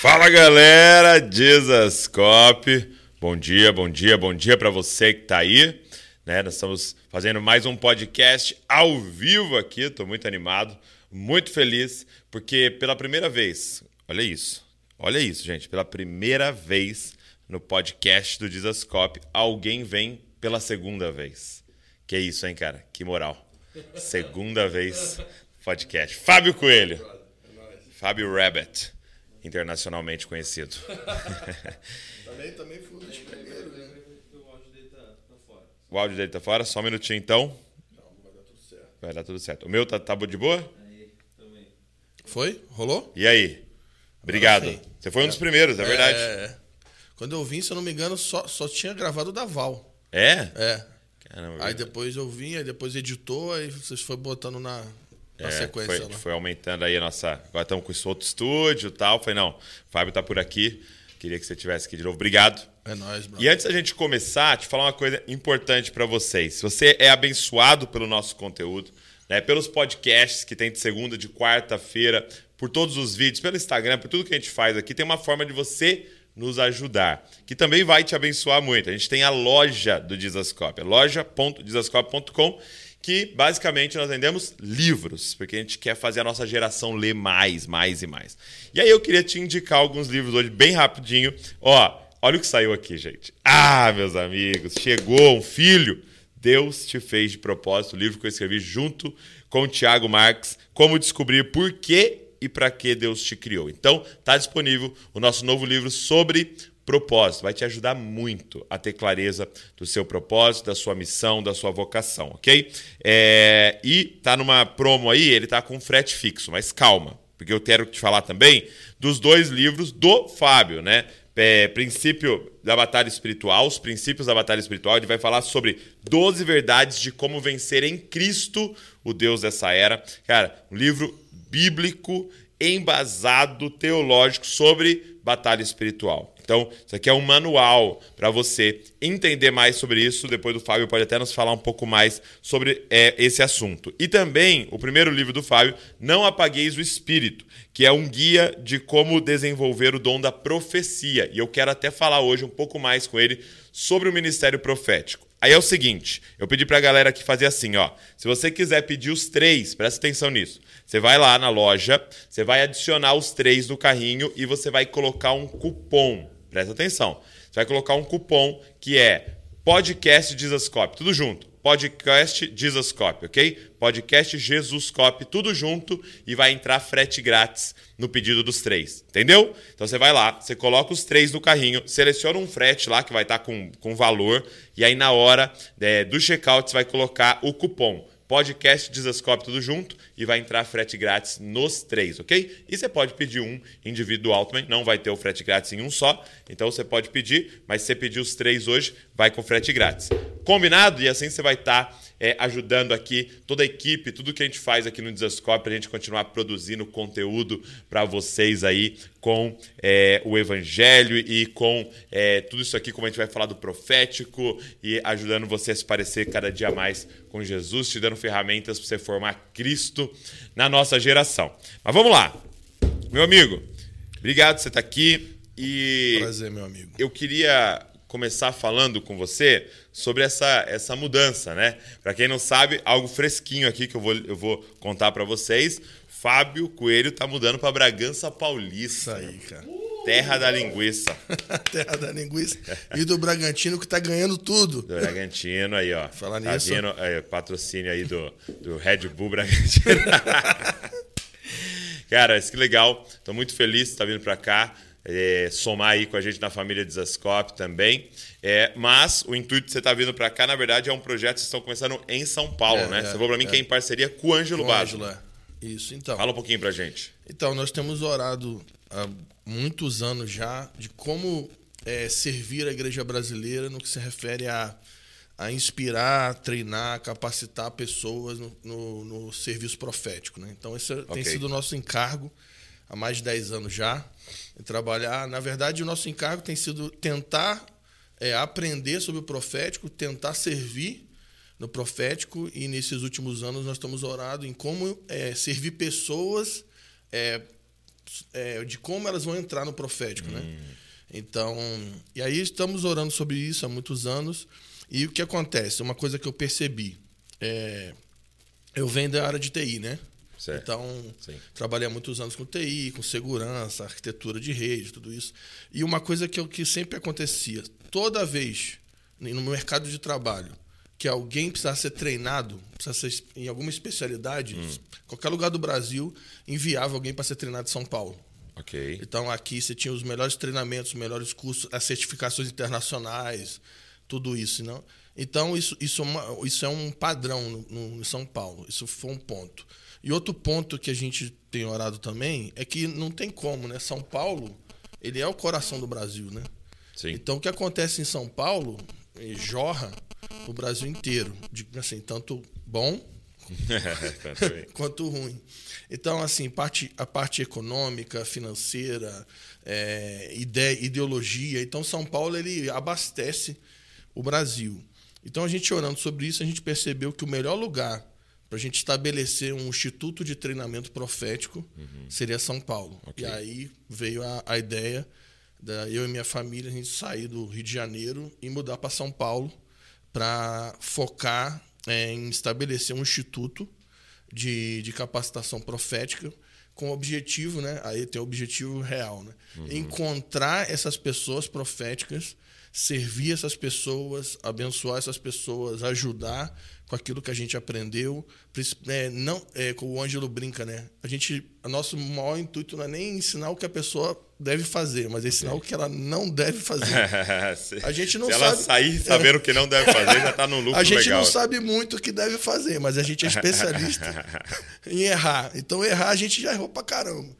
Fala galera, Dizascope. Bom dia, bom dia, bom dia para você que está aí. Né? Nós estamos fazendo mais um podcast ao vivo aqui. Estou muito animado, muito feliz, porque pela primeira vez, olha isso, olha isso, gente, pela primeira vez no podcast do Dizascope, alguém vem pela segunda vez. Que isso, hein, cara? Que moral. Segunda vez podcast. Fábio Coelho. Fábio Rabbit internacionalmente conhecido. também, também fui um dos primeiros, né? O áudio dele tá fora? Só um minutinho então. Não, vai dar tudo certo. Vai dar tudo certo. O meu tá, tá de boa? Foi? Rolou? E aí? Obrigado. Você foi um dos primeiros, é verdade. É. Quando eu vim, se eu não me engano, só, só tinha gravado o da Val. É? É. Caramba. Aí depois eu vim, aí depois editou, aí vocês foram botando na, na É, sequência. foi, né? foi aumentando aí a nossa. Agora estamos com esse outro estúdio e tal. Falei, não, o Fábio tá por aqui. Queria que você estivesse aqui de novo. Obrigado. É nóis, bro. E antes da gente começar, te falar uma coisa importante para vocês. Se você é abençoado pelo nosso conteúdo, né, pelos podcasts que tem de segunda, de quarta-feira, por todos os vídeos, pelo Instagram, por tudo que a gente faz aqui, tem uma forma de você nos ajudar, que também vai te abençoar muito. A gente tem a loja do Dizascope, loja.dizascope.com, que basicamente nós vendemos livros, porque a gente quer fazer a nossa geração ler mais, mais e mais. E aí eu queria te indicar alguns livros hoje, bem rapidinho. Ó, olha o que saiu aqui, gente. Ah, meus amigos, chegou um filho. Deus te fez de propósito, o livro que eu escrevi junto com o Tiago Marques, Como Descobrir Por quê e para que Deus te criou. Então, tá disponível o nosso novo livro sobre propósito. Vai te ajudar muito a ter clareza do seu propósito, da sua missão, da sua vocação, ok? É, e tá numa promo aí, ele tá com frete fixo, mas calma, porque eu quero te falar também dos dois livros do Fábio, né? É, princípio da batalha espiritual, os princípios da batalha espiritual. Ele vai falar sobre 12 verdades de como vencer em Cristo, o Deus dessa era. Cara, um livro bíblico, embasado, teológico sobre batalha espiritual. Então, isso aqui é um manual para você entender mais sobre isso. Depois do Fábio pode até nos falar um pouco mais sobre é, esse assunto. E também, o primeiro livro do Fábio, Não Apagueis o Espírito, que é um guia de como desenvolver o dom da profecia. E eu quero até falar hoje um pouco mais com ele sobre o ministério profético. Aí é o seguinte, eu pedi pra galera que fazer assim, ó. Se você quiser pedir os três, presta atenção nisso. Você vai lá na loja, você vai adicionar os três no carrinho e você vai colocar um cupom. Presta atenção. Você vai colocar um cupom que é podcast Jesuscope, tudo junto. Podcast Jesuscope, ok? Podcast Jesuscope, tudo junto e vai entrar frete grátis no pedido dos três, entendeu? Então você vai lá, você coloca os três no carrinho, seleciona um frete lá que vai estar com, com valor e aí na hora é, do checkout você vai colocar o cupom podcast Dizascope tudo junto e vai entrar frete grátis nos três, ok? E você pode pedir um individual também, não vai ter o frete grátis em um só, então você pode pedir, mas se você pedir os três hoje, vai com frete grátis. Combinado? E assim você vai estar é, ajudando aqui toda a equipe, tudo que a gente faz aqui no Dizascope, para a gente continuar produzindo conteúdo para vocês aí com é, o Evangelho e com é, tudo isso aqui, como a gente vai falar do profético e ajudando você a se parecer cada dia mais com Jesus, te dando ferramentas para você formar Cristo na nossa geração. Mas vamos lá, meu amigo, obrigado por você estar aqui e Prazer, meu amigo. eu queria começar falando com você sobre essa, essa mudança, né? Para quem não sabe, algo fresquinho aqui que eu vou, eu vou contar para vocês. Fábio Coelho tá mudando para Bragança Paulista. Isso aí, cara. Terra da linguiça. Terra da linguiça. E do Bragantino que tá ganhando tudo. Do Bragantino aí, ó. Falar tá nisso. vindo, é, patrocínio aí do, do Red Bull Bragantino. Cara, isso que legal. Tô muito feliz de estar vindo para cá. É, somar aí com a gente na família Desascope também. É, mas o intuito de você estar vindo para cá, na verdade, é um projeto que vocês estão começando em São Paulo, É, né? é, você falou para mim é. que é em parceria com o Ângelo Basso. Ângela. Isso, então. Fala um pouquinho pra gente. Então, nós temos orado há muitos anos já de como é, servir a igreja brasileira no que se refere a, a inspirar, treinar, capacitar pessoas no, no- no serviço profético. Né? Então, esse Ok. tem sido o nosso encargo há mais de 10 anos já. E trabalhar. Na verdade, o nosso encargo tem sido tentar é aprender sobre o profético, tentar servir no profético e nesses últimos anos nós estamos orando em como é, servir pessoas é, é, de como elas vão entrar no profético, né? Hum. Então, e aí estamos orando sobre isso há muitos anos e o que acontece? Uma coisa que eu percebi, é, eu venho da área de TI, né? Certo. Então, Sim. trabalhei há muitos anos com TI, com segurança, arquitetura de rede, tudo isso. E uma coisa que, eu, que sempre acontecia, toda vez no mercado de trabalho que alguém precisava ser treinado, precisava ser em alguma especialidade, qualquer lugar do Brasil enviava alguém para ser treinado em São Paulo. Ok. Então aqui você tinha os melhores treinamentos, os melhores cursos, as certificações internacionais, tudo isso, não? Então isso, isso, é, uma- isso é um padrão no, no- em São Paulo. Isso foi um ponto. E outro ponto que a gente tem orado também é que não tem como, né? São Paulo, ele é o coração do Brasil, né? Sim. Então o que acontece em São Paulo eh, jorra o Brasil inteiro, de, assim, tanto bom quanto ruim. Então, assim, parte, a parte econômica, financeira, é, ide- ideologia. Então, São Paulo ele abastece o Brasil. Então, a gente orando sobre isso, a gente percebeu que o melhor lugar para a gente estabelecer um instituto de treinamento profético seria São Paulo. Ok. E aí veio a, a ideia da eu e minha família a gente sair do Rio de Janeiro e mudar para São Paulo para focar é, em estabelecer um instituto de, de capacitação profética com o objetivo, né? Aí tem o objetivo real, né? Encontrar essas pessoas proféticas, servir essas pessoas, abençoar essas pessoas, ajudar com aquilo que a gente aprendeu. É, não, é, como o Ângelo brinca, né? A gente, o nosso maior intuito não é nem ensinar o que a pessoa deve fazer, mas é ensinar o que ela não deve fazer. Se- A gente não Se ela sabe- sair sabendo o que não deve fazer, já tá no lucro A gente legal. não sabe muito o que deve fazer, mas a gente é especialista em errar. Então, errar a gente já errou pra caramba.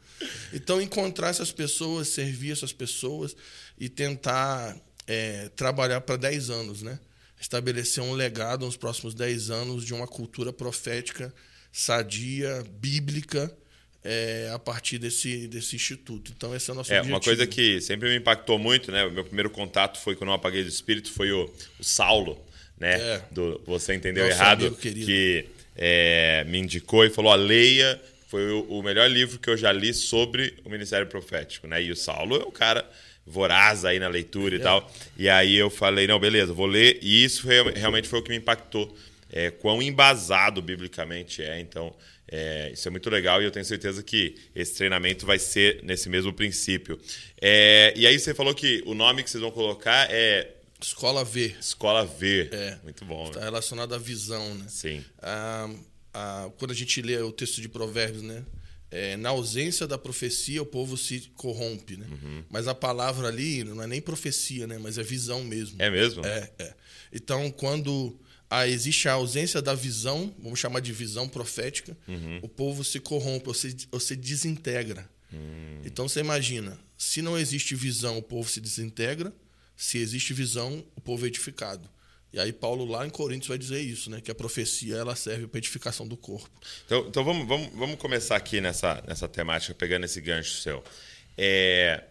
Então, encontrar essas pessoas, servir essas pessoas e tentar é, trabalhar para 10 anos, né? Estabelecer um legado nos próximos 10 anos de uma cultura profética sadia, bíblica, é, a partir desse, desse instituto. Então, esse é o nosso É, objetivo. uma coisa que sempre me impactou muito, né? O meu primeiro contato foi quando eu apaguei do espírito, foi o, o Saulo, né? É. Do Você Entendeu Nosso Errado, que é, me indicou e falou, ó, leia, foi o, o melhor livro que eu já li sobre o Ministério Profético, né? E o Saulo é um cara voraz aí na leitura e tal. E aí eu falei, não, beleza, vou ler. E isso realmente foi o que me impactou. É, quão embasado biblicamente é. Então, é, isso é muito legal e eu tenho certeza que esse treinamento vai ser nesse mesmo princípio. É, e aí você falou que o nome que vocês vão colocar é Escola V. Escola V. É. Muito bom. Está relacionado à visão, né? Sim. Ah, ah, quando a gente lê o texto de Provérbios, né? É, na ausência da profecia, o povo se corrompe, né? Uhum. Mas a palavra ali não é nem profecia, né? Mas é visão mesmo. É mesmo? É, é. Então, quando ah, existe a ausência da visão, vamos chamar de visão profética, Uhum. o povo se corrompe, ou se, ou se desintegra. Hum. Então, você imagina, se não existe visão, o povo se desintegra. Se existe visão, o povo é edificado. E aí Paulo lá em Coríntios vai dizer isso, né? Que a profecia ela serve para edificação do corpo. Então, então vamos, vamos, vamos começar aqui nessa, nessa temática, pegando esse gancho seu. É,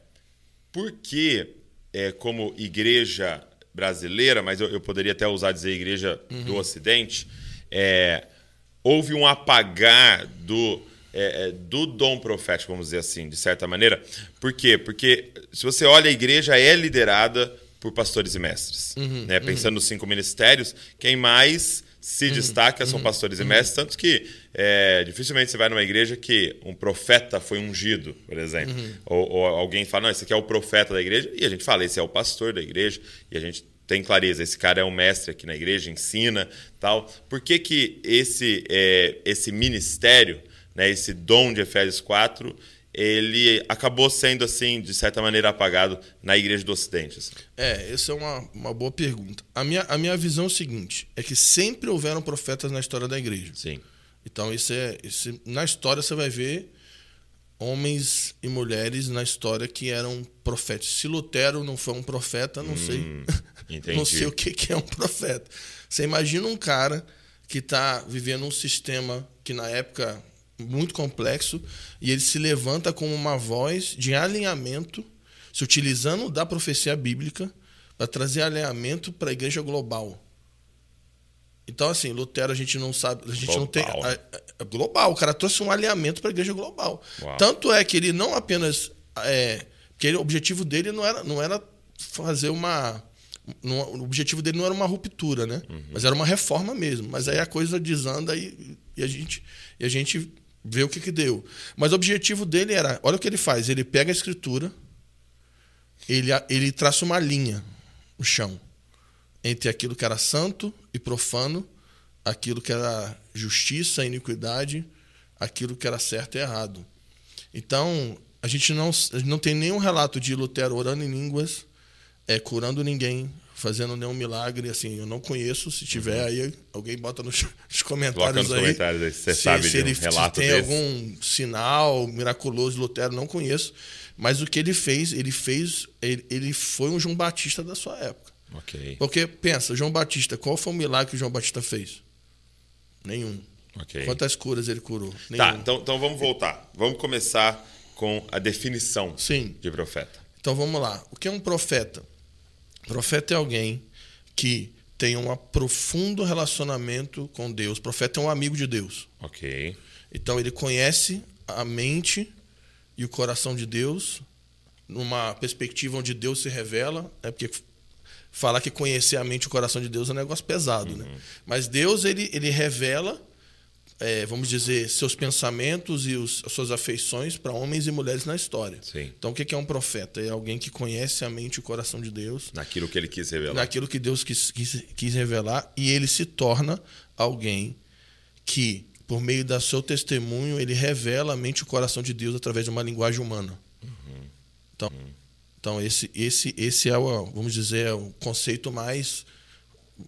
por que, é, como igreja brasileira, mas eu, eu poderia até usar dizer igreja do Ocidente, é, houve um apagar do, é, é, do dom profético, vamos dizer assim, de certa maneira? Por quê? Porque se você olha, a igreja é liderada por pastores e mestres. né? Pensando nos cinco ministérios, quem mais se destaca são pastores e mestres, tanto que é, dificilmente você vai numa igreja que um profeta foi ungido, por exemplo. Ou, ou alguém fala, não, esse aqui é o profeta da igreja, e a gente fala, esse é o pastor da igreja, e a gente tem clareza, esse cara é um mestre aqui na igreja, ensina, tal. Por que que esse, é, esse ministério, né, esse dom de Efésios 4, ele acabou sendo, assim, de certa maneira, apagado na igreja do Ocidente? assim? É, essa é uma, uma boa pergunta. A minha, a minha visão é o seguinte: é que sempre houveram profetas na história da igreja. Sim. Então, isso é, isso, na história você vai ver homens e mulheres na história que eram profetas. Se Lutero não foi um profeta, não sei. entendi. não sei o que, que é um profeta. Você imagina um cara que está vivendo um sistema que na época muito complexo e ele se levanta como uma voz de alinhamento, se utilizando da profecia bíblica para trazer alinhamento para a igreja global. Então, assim, Lutero a gente não sabe, a gente global. não tem. A, a, global, o cara trouxe um alinhamento para a igreja global. Uau. Tanto é que ele não apenas. É, porque ele, o objetivo dele não era, não era fazer uma. Não, o objetivo dele não era uma ruptura, né? Uhum. Mas era uma reforma mesmo. Mas aí a coisa desanda e, e, a, gente, e a gente vê o que, que deu. Mas o objetivo dele era: olha o que ele faz. Ele pega a escritura, ele, ele traça uma linha no chão entre aquilo que era santo e profano, aquilo que era justiça e iniquidade, aquilo que era certo e errado. Então, a gente não, não tem nenhum relato de Lutero orando em línguas, é, curando ninguém, fazendo nenhum milagre. Assim, eu não conheço. Se tiver uhum. aí, alguém bota nos, nos comentários nos aí. comentários aí. Você se, sabe se um ele, relato se tem desse. algum sinal miraculoso de Lutero, não conheço. Mas o que ele fez, ele fez, ele, ele foi um João Batista da sua época. Okay. Porque, pensa, João Batista, qual foi o milagre que João Batista fez? Nenhum. Okay. Quantas curas ele curou? Tá, Nenhum. Tá, então, então vamos voltar. Vamos começar com a definição Sim. de profeta. Então vamos lá. O que é um profeta? Profeta é alguém que tem um profundo relacionamento com Deus. profeta é um amigo de Deus. Ok. Então ele conhece a mente e o coração de Deus numa perspectiva onde Deus se revela, é porque falar que conhecer a mente e o coração de Deus é um negócio pesado, né? uhum. né? Mas Deus ele, ele revela, é, vamos dizer, seus pensamentos e os, as suas afeições para homens e mulheres na história. Sim. Então o que é um profeta? É alguém que conhece a mente e o coração de Deus. Naquilo que ele quis revelar. Naquilo que Deus quis, quis, quis revelar e ele se torna alguém que por meio do seu testemunho, ele revela a mente e o coração de Deus através de uma linguagem humana. Uhum. Então, uhum. Então, esse, esse, esse é, o, vamos dizer, é o conceito mais,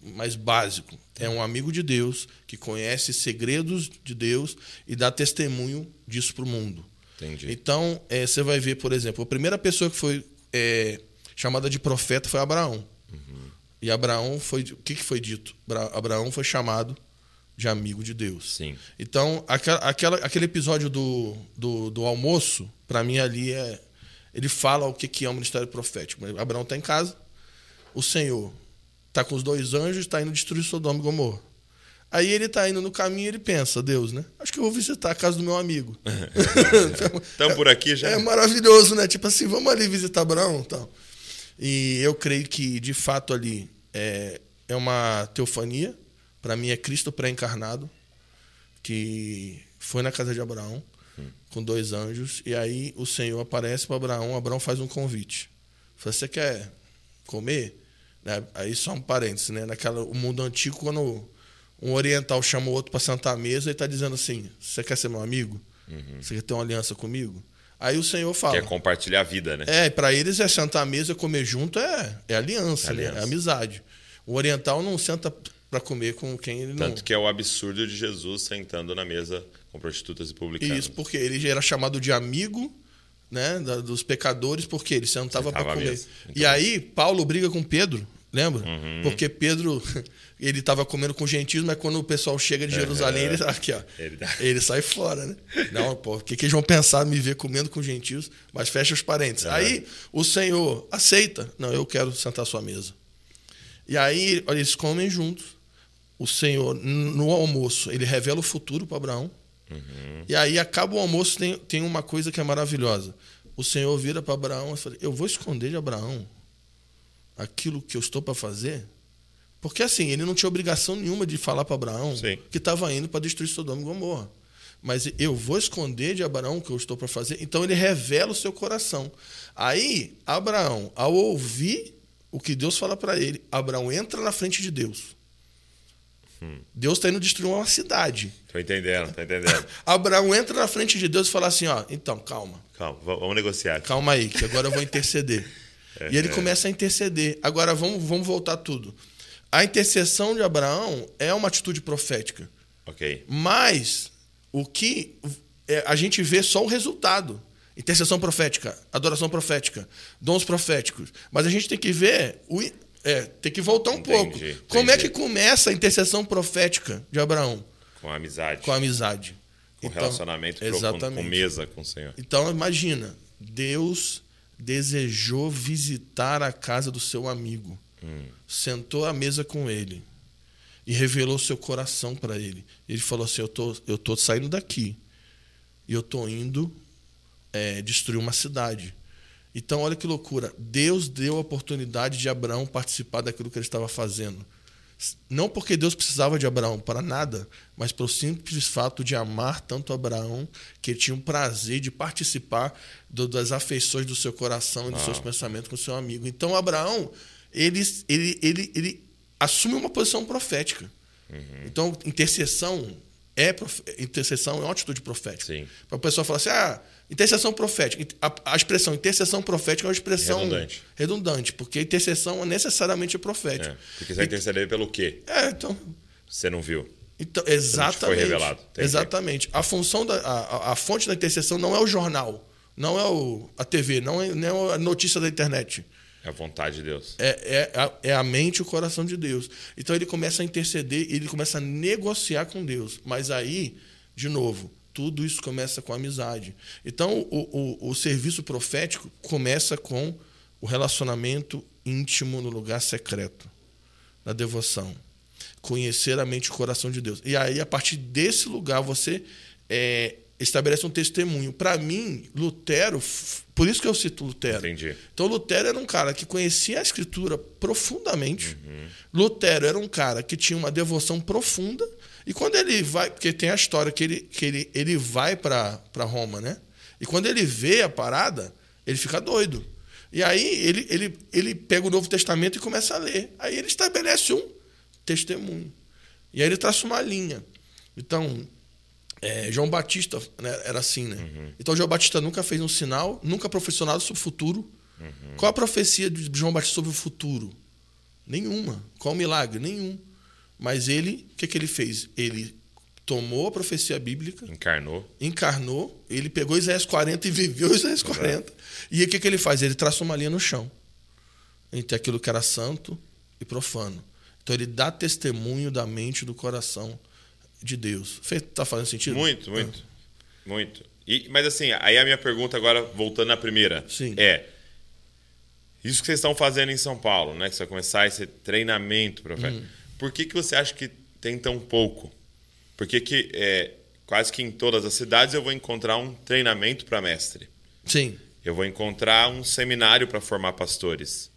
mais básico. É um amigo de Deus que conhece segredos de Deus e dá testemunho disso para o mundo. Entendi. Então, é, você vai ver, por exemplo, a primeira pessoa que foi é, chamada de profeta foi Abraão. Uhum. E Abraão foi. O que, que foi dito? Abraão foi chamado de amigo de Deus. Sim. Então, aquela, aquela, aquele episódio do, do, do almoço, para mim ali é, ele fala o que é o ministério profético. Abraão está em casa, o Senhor está com os dois anjos, está indo destruir Sodoma e Gomorra. Aí ele está indo no caminho e ele pensa, Deus, né? Acho que eu vou visitar a casa do meu amigo. Estamos por aqui já. É maravilhoso, né? Tipo assim, vamos ali visitar Abraão então. E eu creio que, de fato, ali é, é uma teofania. Para mim, é Cristo pré-encarnado, que foi na casa de Abraão com dois anjos. E aí o Senhor aparece para Abraão. Abraão faz um convite. Fala, você quer comer? Né? Aí só um parênteses, né? Naquela, o mundo antigo, quando um oriental chama o outro para sentar à mesa, ele está dizendo assim: Você quer ser meu amigo? Uhum. Você quer ter uma aliança comigo? Aí o Senhor fala. Quer compartilhar a vida, né? É, para eles é sentar à mesa, comer junto, é, é aliança, é, aliança. Né? é amizade. O oriental não senta para comer com quem ele Tanto não. Tanto que é o absurdo de Jesus sentando na mesa com prostitutas e publicanos. Isso, porque ele já era chamado de amigo né, dos pecadores, porque ele sentava para comer. Então... E aí, Paulo briga com Pedro, lembra? Uhum. Porque Pedro ele estava comendo com gentios, mas quando o pessoal chega de Jerusalém, uhum. ele, aqui, ó, ele, ele, sai fora, né? Não, pô, o que, que eles vão pensar me ver comendo com gentios? Mas fecha os parênteses. Uhum. Aí o Senhor aceita. Não, eu quero sentar à sua mesa. E aí eles comem juntos o Senhor, no almoço, ele revela o futuro para Abraão. Uhum. E aí acaba o almoço, tem, tem uma coisa que é maravilhosa. O Senhor vira para Abraão e fala: Eu vou esconder de Abraão aquilo que eu estou para fazer. Porque assim, ele não tinha obrigação nenhuma de falar para Abraão Sim. que estava indo para destruir Sodoma e Gomorra. Mas eu vou esconder de Abraão o que eu estou para fazer. Então ele revela o seu coração. Aí, Abraão, ao ouvir o que Deus fala para ele, Abraão entra na frente de Deus. Hum. Deus está indo destruir uma cidade. Tô entendendo, tô entendendo. Abraão entra na frente de Deus e fala assim: ó, então, calma. Calma, vamos negociar. Calma aí, que agora eu vou interceder. e ele começa a interceder. Agora vamos, vamos voltar tudo. A intercessão de Abraão é uma atitude profética. Ok. Mas o que é, a gente vê só o resultado. Intercessão profética, adoração profética, dons proféticos. Mas a gente tem que ver o, é, tem que voltar um entendi, pouco. Entendi. Como é que começa a intercessão profética de Abraão? Com a amizade. Com a amizade. Com então, relacionamento exatamente. com mesa com o Senhor. Então, imagina, Deus desejou visitar a casa do seu amigo. Hum. Sentou à mesa com ele e revelou seu coração para ele. Ele falou assim: Eu tô, eu tô saindo daqui e eu tô indo é, destruir uma cidade. Então, olha que loucura. Deus deu a oportunidade de Abraão participar daquilo que ele estava fazendo. Não porque Deus precisava de Abraão para nada, mas pelo simples fato de amar tanto Abraão, que ele tinha um prazer de participar do, das afeições do seu coração e dos Ah. seus pensamentos com o seu amigo. Então, Abraão, ele, ele, ele, ele assume uma posição profética. Então, intercessão é, intercessão é uma atitude profética. Para a pessoa falar assim, ah, intercessão profética. A, a expressão intercessão profética é uma expressão Redundante. redundante, porque intercessão é necessariamente profética. É, porque você vai interceder pelo quê? É, então, Você não viu. então exatamente. revelado. Entendi. Exatamente. A função da a, a- a fonte da intercessão não é o jornal, não é o, a TV, não é, não é a notícia da internet. É a vontade de Deus. É, é, a- é a mente e o coração de Deus. Então ele começa a interceder, ele começa a negociar com Deus. Mas aí, de novo, tudo isso começa com amizade. Então o, o, o serviço profético começa com o relacionamento íntimo no lugar secreto, na devoção. Conhecer a mente e o coração de Deus. E aí, a partir desse lugar, você é, estabelece um testemunho. Para mim, Lutero, por isso que eu cito Lutero. Entendi. Então Lutero era um cara que conhecia a escritura profundamente. Lutero era um cara que tinha uma devoção profunda. E quando ele vai, porque tem a história que ele, que ele, ele vai para Roma, né? E quando ele vê a parada, ele fica doido. E aí ele, ele, ele pega o Novo Testamento e começa a ler. Aí ele estabelece um testemunho. E aí ele traça uma linha. Então, é, João Batista né, era assim, né? Então João Batista nunca fez um sinal, nunca profissionado sobre o futuro. Qual a profecia de João Batista sobre o futuro? Nenhuma. Qual o milagre? Nenhum. Mas ele, o que, que ele fez? Ele tomou a profecia bíblica, Encarnou. encarnou, ele pegou Isaías 40 e viveu Isaías 40. E aí o que, que ele faz? Ele traça uma linha no chão entre aquilo que era santo e profano. Então ele dá testemunho da mente e do coração de Deus. Fe- Tá fazendo sentido? Muito, muito. Muito. E, mas assim, aí a minha pergunta agora, voltando à primeira, Sim. é. Isso que vocês estão fazendo em São Paulo, né? Que você vai começar esse treinamento, profeta. Hum. Por que, que você acha que tem tão pouco? Por que, que é, quase que em todas as cidades eu vou encontrar um treinamento para mestre? Sim. Eu vou encontrar um seminário para formar pastores.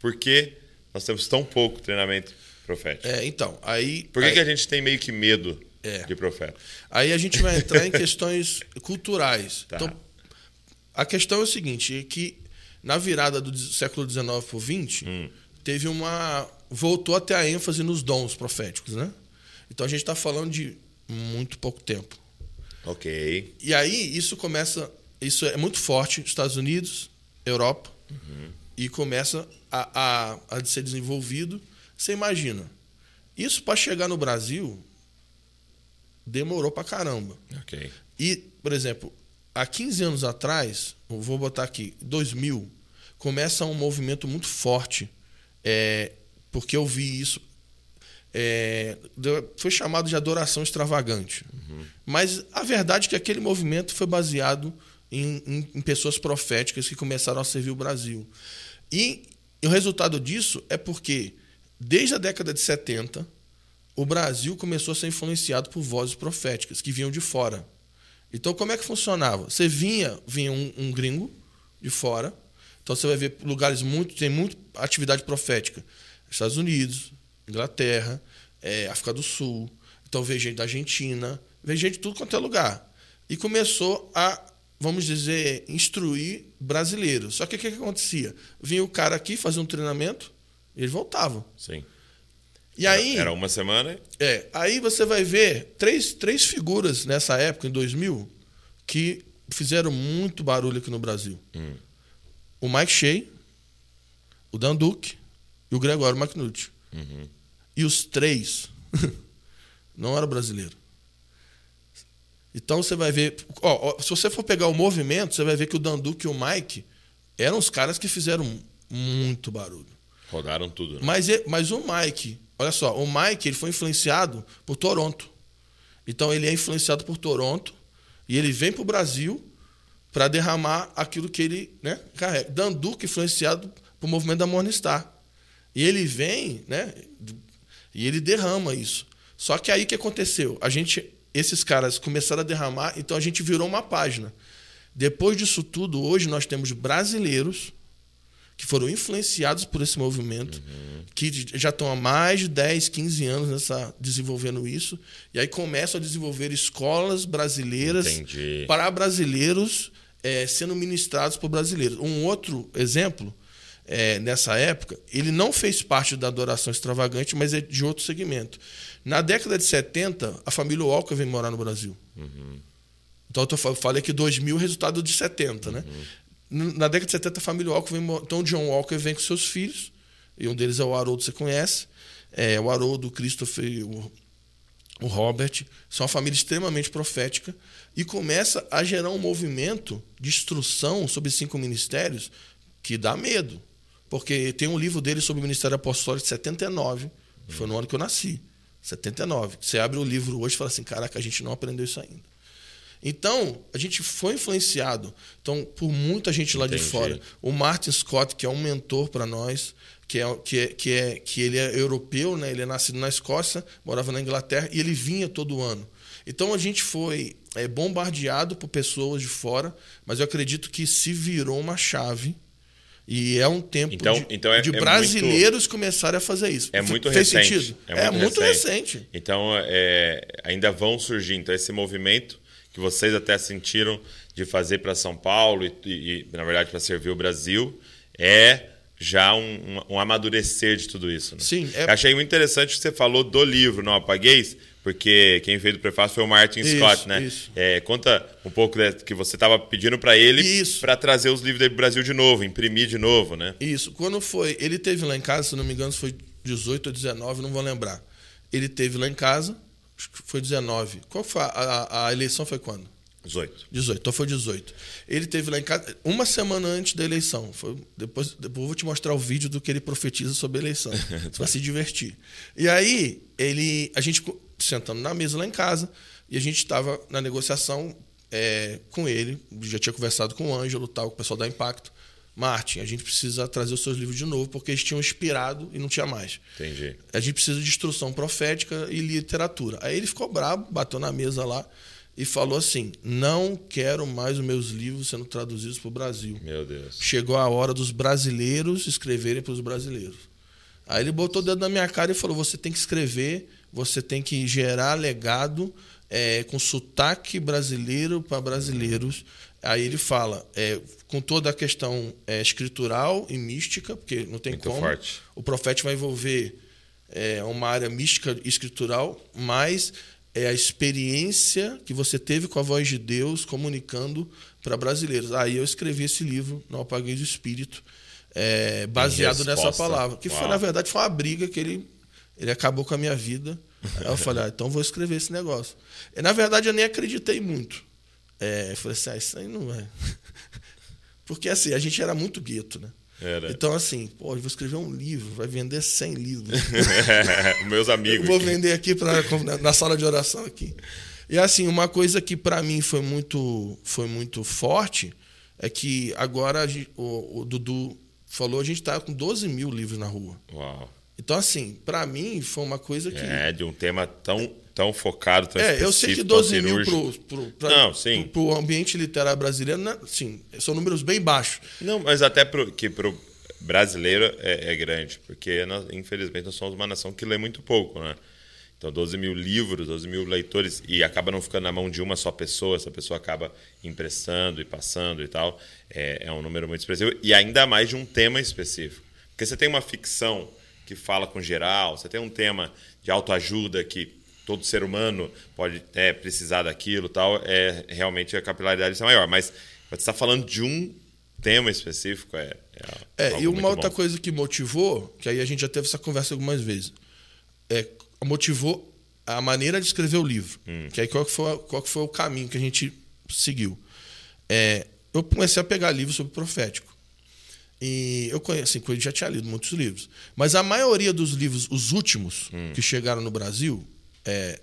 Por que nós temos tão pouco treinamento profético? É, então, aí. Por que, aí, que a gente tem meio que medo É. de profeta? aí a gente vai entrar em questões culturais. Tá. Então, a questão é o seguinte: é que na virada do século XIX para o XX, Hum. Teve uma. voltou a ter a ênfase nos dons proféticos, né? Então a gente está falando de muito pouco tempo. Ok. E aí isso começa, isso é muito forte nos Estados Unidos, Europa, e começa a, a, a ser desenvolvido. Você imagina, isso para chegar no Brasil demorou pra caramba. Ok. E, por exemplo, há 15 anos atrás, vou botar aqui, 2000, começa um movimento muito forte, é, porque eu vi isso, é, foi chamado de adoração extravagante. Mas a verdade é que aquele movimento foi baseado em, em- em pessoas proféticas que começaram a servir o Brasil. E, e o resultado disso é porque, desde a década de 70, o Brasil começou a ser influenciado por vozes proféticas que vinham de fora. Então, como é que funcionava? Você vinha, vinha um, um gringo de fora. Então, você vai ver lugares muito, tem muita atividade profética. Estados Unidos, Inglaterra, eh, África do Sul. Então, veio gente da Argentina, veio gente de tudo quanto é lugar. E começou a, vamos dizer, instruir brasileiros. Só que o que, que acontecia? Vinha o cara aqui fazer um treinamento, e ele voltava. Sim. E aí. Era uma semana. É, aí você vai ver três, três figuras nessa época, em 2000, que fizeram muito barulho aqui no Brasil. Hum. O Mike Shea, o Dan Duque e o Gregório McNulty. Uhum. E os três não eram brasileiros. Então você vai ver... ó, ó, se você for pegar o movimento, você vai ver que o Dan Duque e o Mike eram os caras que fizeram muito barulho. Rodaram tudo. Né? Mas, mas o Mike, olha só, o Mike ele foi influenciado por Toronto. Então ele é influenciado por Toronto e ele vem para o Brasil para derramar aquilo que ele né, carrega. Dan Duque influenciado pelo movimento da Morningstar. E ele vem, né? E ele derrama isso. Só que aí que aconteceu? A gente, esses caras começaram a derramar, então a gente virou uma página. Depois disso tudo, hoje nós temos brasileiros que foram influenciados por esse movimento, uhum. que já estão há mais de 10, 15 anos nessa, desenvolvendo isso, e aí começam a desenvolver escolas brasileiras Entendi. para brasileiros é, sendo ministrados por brasileiros. Um outro exemplo, é, nessa época, ele não fez parte da adoração extravagante, mas é de outro segmento. Na década de 70, a família Walker veio morar no Brasil. Uhum. Então, eu falei que 2000 é resultado de 70, né? Na década de 70, a família Walker vem. Então, John Walker vem com seus filhos, e um deles é o Haroldo, você conhece. É, o Haroldo, o Christopher, o, o Robert. São uma família extremamente profética. E começa a gerar um movimento de instrução sobre cinco ministérios que dá medo. Porque tem um livro dele sobre o Ministério Apostólico de 79, que foi no ano que eu nasci. 79. Você abre o livro hoje e fala assim: caraca, a gente não aprendeu isso ainda. Então, a gente foi influenciado então, por muita gente lá Entendi. de fora. O Martin Scott, que é um mentor para nós, que é, que, é, que, é, que ele é europeu, né? ele é nascido na Escócia, morava na Inglaterra, e ele vinha todo ano. Então, a gente foi é, bombardeado por pessoas de fora, mas eu acredito que se virou uma chave. E é um tempo então, de, então é, de é brasileiros muito, começar a fazer isso. É muito Fez recente. Sentido? É muito, é muito recente. recente. Então, é, ainda vão surgir. Então, esse movimento que vocês até sentiram de fazer para São Paulo e, e na verdade, para servir o Brasil, é já um, um, um amadurecer de tudo isso. Né? Sim. É... Achei muito interessante que você falou do livro Não Apagueis, porque quem fez o prefácio foi o Martin isso, Scott, né? Isso. É, conta um pouco né, que você estava pedindo para ele para trazer os livros do Brasil de novo, imprimir de novo, né? Isso. Quando foi, ele teve lá em casa, se não me engano, foi 18 ou 19, não vou lembrar. Ele teve lá em casa, foi 19. Qual foi a, a, a eleição foi quando? 18. 18, então foi 18. Ele teve lá em casa uma semana antes da eleição. Foi, depois, depois eu vou te mostrar o vídeo do que ele profetiza sobre a eleição. Você vai se divertir. E aí, ele, a gente sentando na mesa lá em casa, e a gente estava na negociação é, com ele. Já tinha conversado com o Ângelo, tal, com o pessoal da Impacto. Martin, a gente precisa trazer os seus livros de novo, porque eles tinham inspirado e não tinha mais. Entendi. A gente precisa de instrução profética e literatura. Aí ele ficou bravo, bateu na mesa lá e falou assim: Não quero mais os meus livros sendo traduzidos para o Brasil. Meu Deus. Chegou a hora dos brasileiros escreverem para os brasileiros. Aí ele botou o dedo na minha cara e falou: Você tem que escrever, você tem que gerar legado é, com sotaque brasileiro para brasileiros. Aí ele fala, é, com toda a questão é, escritural e mística, porque não tem Muito como. Forte. O profeta vai envolver é, uma área mística e escritural, mas é a experiência que você teve com a voz de Deus comunicando para brasileiros. Aí eu escrevi esse livro, Não Apaguei do Espírito, é, baseado nessa palavra. Que foi, na verdade, foi uma briga que ele, ele acabou com a minha vida. Aí eu falei, ah, então vou escrever esse negócio. E, na verdade, eu nem acreditei muito. É, eu falei assim, ah, isso aí não é. Porque assim, a gente era muito gueto, né? Era. Então, assim, pô, eu vou escrever um livro, vai vender 100 livros. Meus amigos. Eu vou vender aqui pra, na sala de oração aqui. E assim, uma coisa que para mim foi muito, foi muito forte é que agora o, o Dudu falou, a gente tá com 12 mil livros na rua. Uau. Então, assim, para mim foi uma coisa que. É, de um tema tão tão focado, tão É, eu sei que 12 mil para o ambiente literário brasileiro, né, sim, são números bem baixos. Não, mas até pro, que para o brasileiro é, é, grande, porque nós, infelizmente nós somos uma nação que lê muito pouco, né? Então, 12 mil livros, 12 mil leitores, e acaba não ficando na mão de uma só pessoa, essa pessoa acaba emprestando e passando e tal. É, é um número muito expressivo, e ainda mais de um tema específico. Porque você tem uma ficção que fala com geral, você tem um tema de autoajuda que todo ser humano pode é, precisar daquilo tal, é realmente a capilaridade é maior. Mas você está falando de um tema específico, é. É, é e uma outra bom. coisa que motivou, que aí a gente já teve essa conversa algumas vezes, é, motivou a maneira de escrever o livro. Hum. Que aí qual que, foi, qual que foi o caminho que a gente seguiu? É, eu comecei a pegar livros sobre profético. E eu conheço, assim, eu já tinha lido muitos livros. Mas a maioria dos livros, os últimos hum. que chegaram no Brasil, é,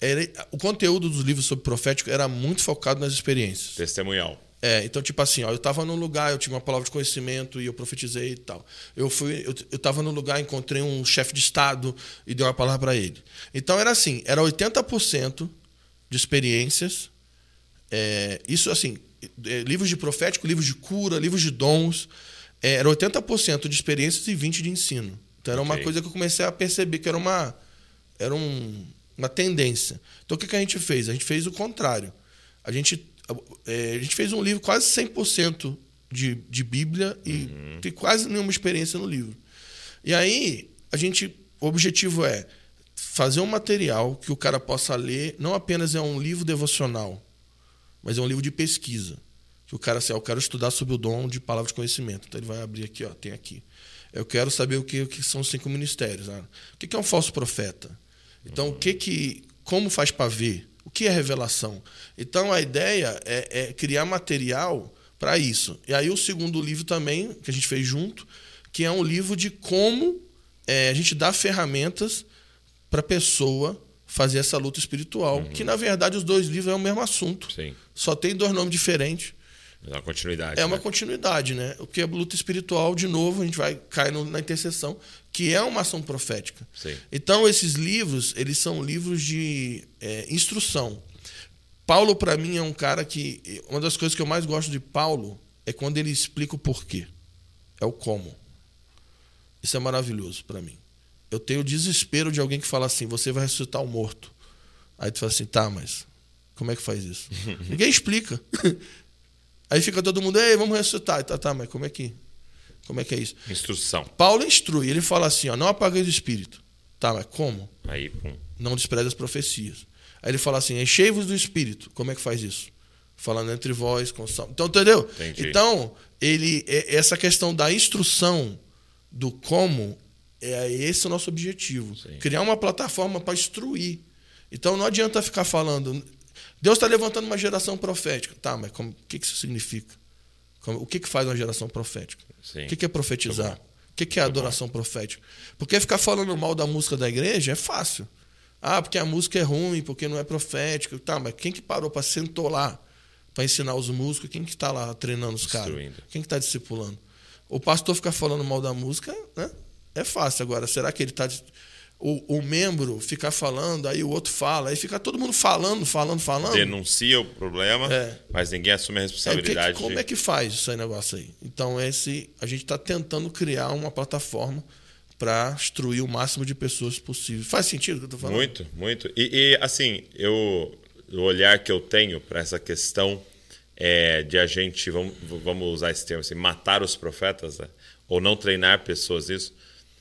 era, o conteúdo dos livros sobre profético era muito focado nas experiências. Testemunhal. É, então, tipo assim, ó, eu tava num lugar, eu tinha uma palavra de conhecimento e eu profetizei e tal. Eu fui, eu, eu tava num lugar, encontrei um chefe de estado e dei uma palavra para ele. Então era assim, era 80% de experiências. É, isso assim, é, livros de profético, livros de cura, livros de dons. É, era 80% de experiências e 20% de ensino. Então era okay. uma coisa que eu comecei a perceber que era uma, era um, uma tendência. Então o que, que a gente fez? A gente fez o contrário. A gente é, a gente fez um livro quase 100% de, de Bíblia e uhum. tem quase nenhuma experiência no livro. E aí, a gente, o objetivo é fazer um material que o cara possa ler, não apenas é um livro devocional, mas é um livro de pesquisa. Que o cara, assim, ah, eu quero estudar sobre o dom de palavra de conhecimento. Então ele vai abrir aqui, ó, tem aqui. Eu quero saber o que, o que são os cinco ministérios. Né? O que é um falso profeta? Então, uhum. o que que. Como faz para ver? O que é revelação? Então a ideia é, é criar material para isso. E aí o segundo livro também, que a gente fez junto, que é um livro de como é, a gente dá ferramentas para a pessoa fazer essa luta espiritual. Uhum. Que na verdade os dois livros é o mesmo assunto. Sim. Só tem dois nomes diferentes. É uma continuidade. É uma né? continuidade, né? O que é luta espiritual, de novo, a gente vai cair na intercessão, que é uma ação profética. Sim. Então, esses livros, eles são livros de é, instrução. Paulo, para mim, é um cara que. Uma das coisas que eu mais gosto de Paulo é quando ele explica o porquê. É o como. Isso é maravilhoso para mim. Eu tenho o desespero de alguém que fala assim: você vai ressuscitar o morto. Aí tu fala assim: tá, mas como é que faz isso? Ninguém explica. Aí fica todo mundo, ei, vamos ressuscitar. Tá, tá, mas como é que, como é que é isso? Instrução. Paulo instrui, ele fala assim, ó, não apagueis o espírito. Tá, mas como? Aí, pum. Não despreze as profecias. Aí ele fala assim, enchei-vos do espírito. Como é que faz isso? Falando entre vós, com sal. Então, entendeu? Entendi. Então, ele, é, essa questão da instrução do como, é esse o nosso objetivo. Sim. Criar uma plataforma para instruir. Então não adianta ficar falando. Deus está levantando uma geração profética. Tá, mas como, o que, que isso significa? Como, o que, que faz uma geração profética? Sim. O que, que é profetizar? O que, que é adoração profética? Porque ficar falando mal da música da igreja é fácil. Ah, porque a música é ruim, porque não é profética. Tá, mas quem que parou para sentar lá para ensinar os músicos? Quem que está lá treinando os caras? Quem que está discipulando? O pastor ficar falando mal da música, né? É fácil. Agora, será que ele está o, o membro ficar falando, aí o outro fala, aí fica todo mundo falando, falando, falando. Denuncia o problema, é. mas ninguém assume a responsabilidade. É, que, como de... é que faz esse negócio aí? Então, esse, a gente está tentando criar uma plataforma para instruir o máximo de pessoas possível. Faz sentido o que eu estou falando? Muito, muito. E, e, assim, eu, o olhar que eu tenho para essa questão é, de a gente, vamos, vamos usar esse termo assim, matar os profetas, né? ou não treinar pessoas isso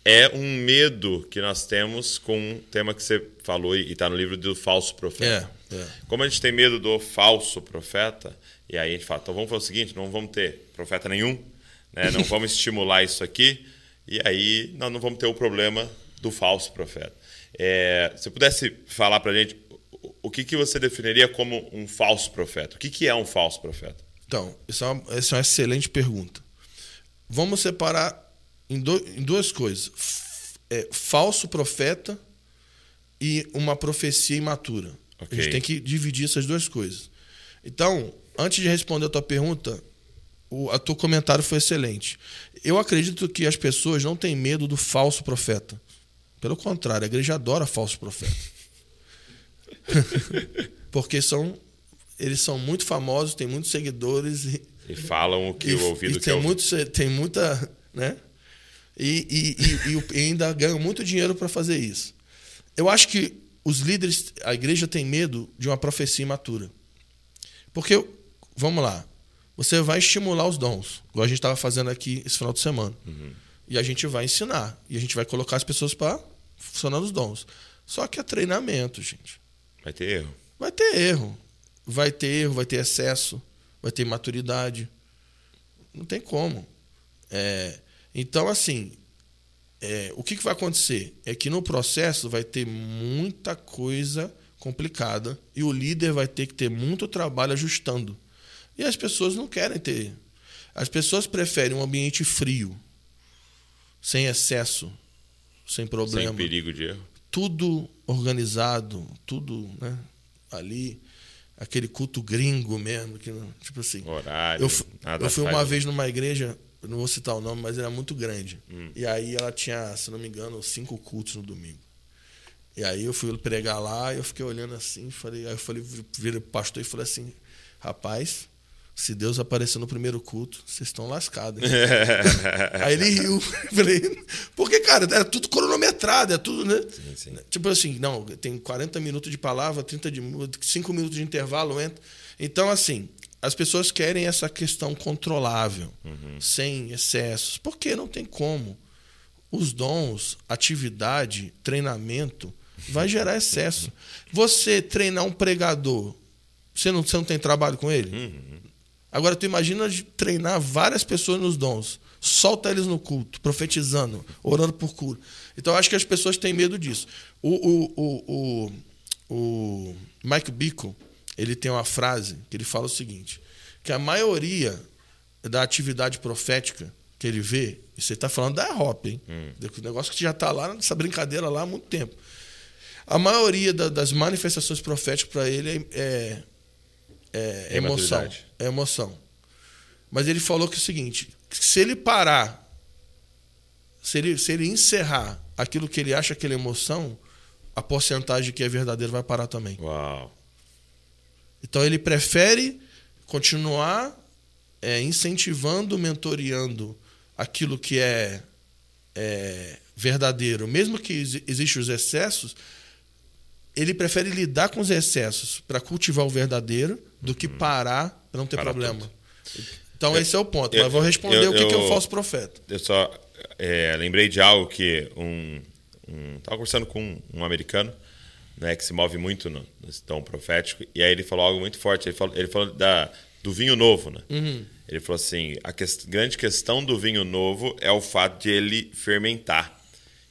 é um medo que nós temos com um tema que você falou e está no livro do falso profeta. É, é. Como a gente tem medo do falso profeta, e aí a gente fala, então vamos fazer o seguinte, não vamos ter profeta nenhum, né? não vamos estimular isso aqui, e aí nós não vamos ter o problema do falso profeta. É, se pudesse falar para a gente, o que, que você definiria como um falso profeta? O que, que é um falso profeta? Então, essa é, uma, essa é uma excelente pergunta. Vamos separar em, do, em duas coisas: é, falso profeta e uma profecia imatura. Okay. A gente tem que dividir essas duas coisas. Então, antes de responder a tua pergunta, o a teu comentário foi excelente. Eu acredito que as pessoas não têm medo do falso profeta. Pelo contrário, a igreja adora falso profeta. Porque são eles são muito famosos, têm muitos seguidores e, e falam o que e, o ouvido e tem quer muito, tem muita, né? E, e, e, e ainda ganham muito dinheiro para fazer isso. Eu acho que os líderes, a igreja tem medo de uma profecia imatura. Porque, vamos lá, você vai estimular os dons, igual a gente estava fazendo aqui esse final de semana. Uhum. E a gente vai ensinar. E a gente vai colocar as pessoas para funcionar os dons. Só que é treinamento, gente. Vai ter erro. Vai ter erro. Vai ter erro, vai ter excesso, vai ter maturidade. Não tem como. É, então, assim, é, o que, que vai acontecer? É que no processo vai ter muita coisa complicada e o líder vai ter que ter muito trabalho ajustando. E as pessoas não querem ter. As pessoas preferem um ambiente frio, sem excesso, sem problema. Sem perigo de erro. Tudo organizado, tudo né, ali. aquele culto gringo mesmo, que tipo assim. Horário. Eu, eu fui uma vez numa igreja, eu não vou citar o nome, mas era muito grande. E aí ela tinha, se não me engano, cinco cultos no domingo. E aí eu fui pregar lá e eu fiquei olhando assim, falei, aí eu falei, virei pro pastor e falei assim, rapaz, se Deus aparecer no primeiro culto, vocês estão lascados. hein?" aí ele riu. Falei, porque, cara, é tudo cronometrado, é tudo, né? sim. Tipo assim, não, tem 40 minutos de palavra, 30 de 5 minutos de intervalo entra. Então, assim, as pessoas querem essa questão controlável, sem excessos. Porque não tem como. Os dons, atividade, treinamento, vai gerar excesso. Você treinar um pregador, você não, você não tem trabalho com ele? Agora, tu imagina treinar várias pessoas nos dons. Solta eles no culto, profetizando, orando por cura. Então, eu acho que as pessoas têm medo disso. O, o, o, o, o Mike Bickle, ele tem uma frase que ele fala o seguinte, que a maioria da atividade profética que ele vê, e você está falando da Hop, hein? Do negócio que já está lá, nessa brincadeira lá há muito tempo. A maioria da- das manifestações proféticas para ele é, é, é É emoção. maturidade. É emoção. Mas ele falou que é o seguinte: que se ele parar, se ele, se ele encerrar aquilo que ele acha que é emoção, a porcentagem que é verdadeiro vai parar também. Uau. Então ele prefere continuar é, incentivando, mentoreando aquilo que é, é, verdadeiro, mesmo que exi- existam os excessos, ele prefere lidar com os excessos para cultivar o verdadeiro do que parar para não ter Uhum. Parar problema. tudo. Então Eu- esse é o ponto. eu- Mas vou responder eu- o que, que é o falso profeta. Eu só é, lembrei de algo que um, um tava conversando com um americano, né, que se move muito no, no tom profético, e aí ele falou algo muito forte. Ele falou, ele falou da, do vinho novo, né? Ele falou assim: a ques- grande questão do vinho novo é o fato de ele fermentar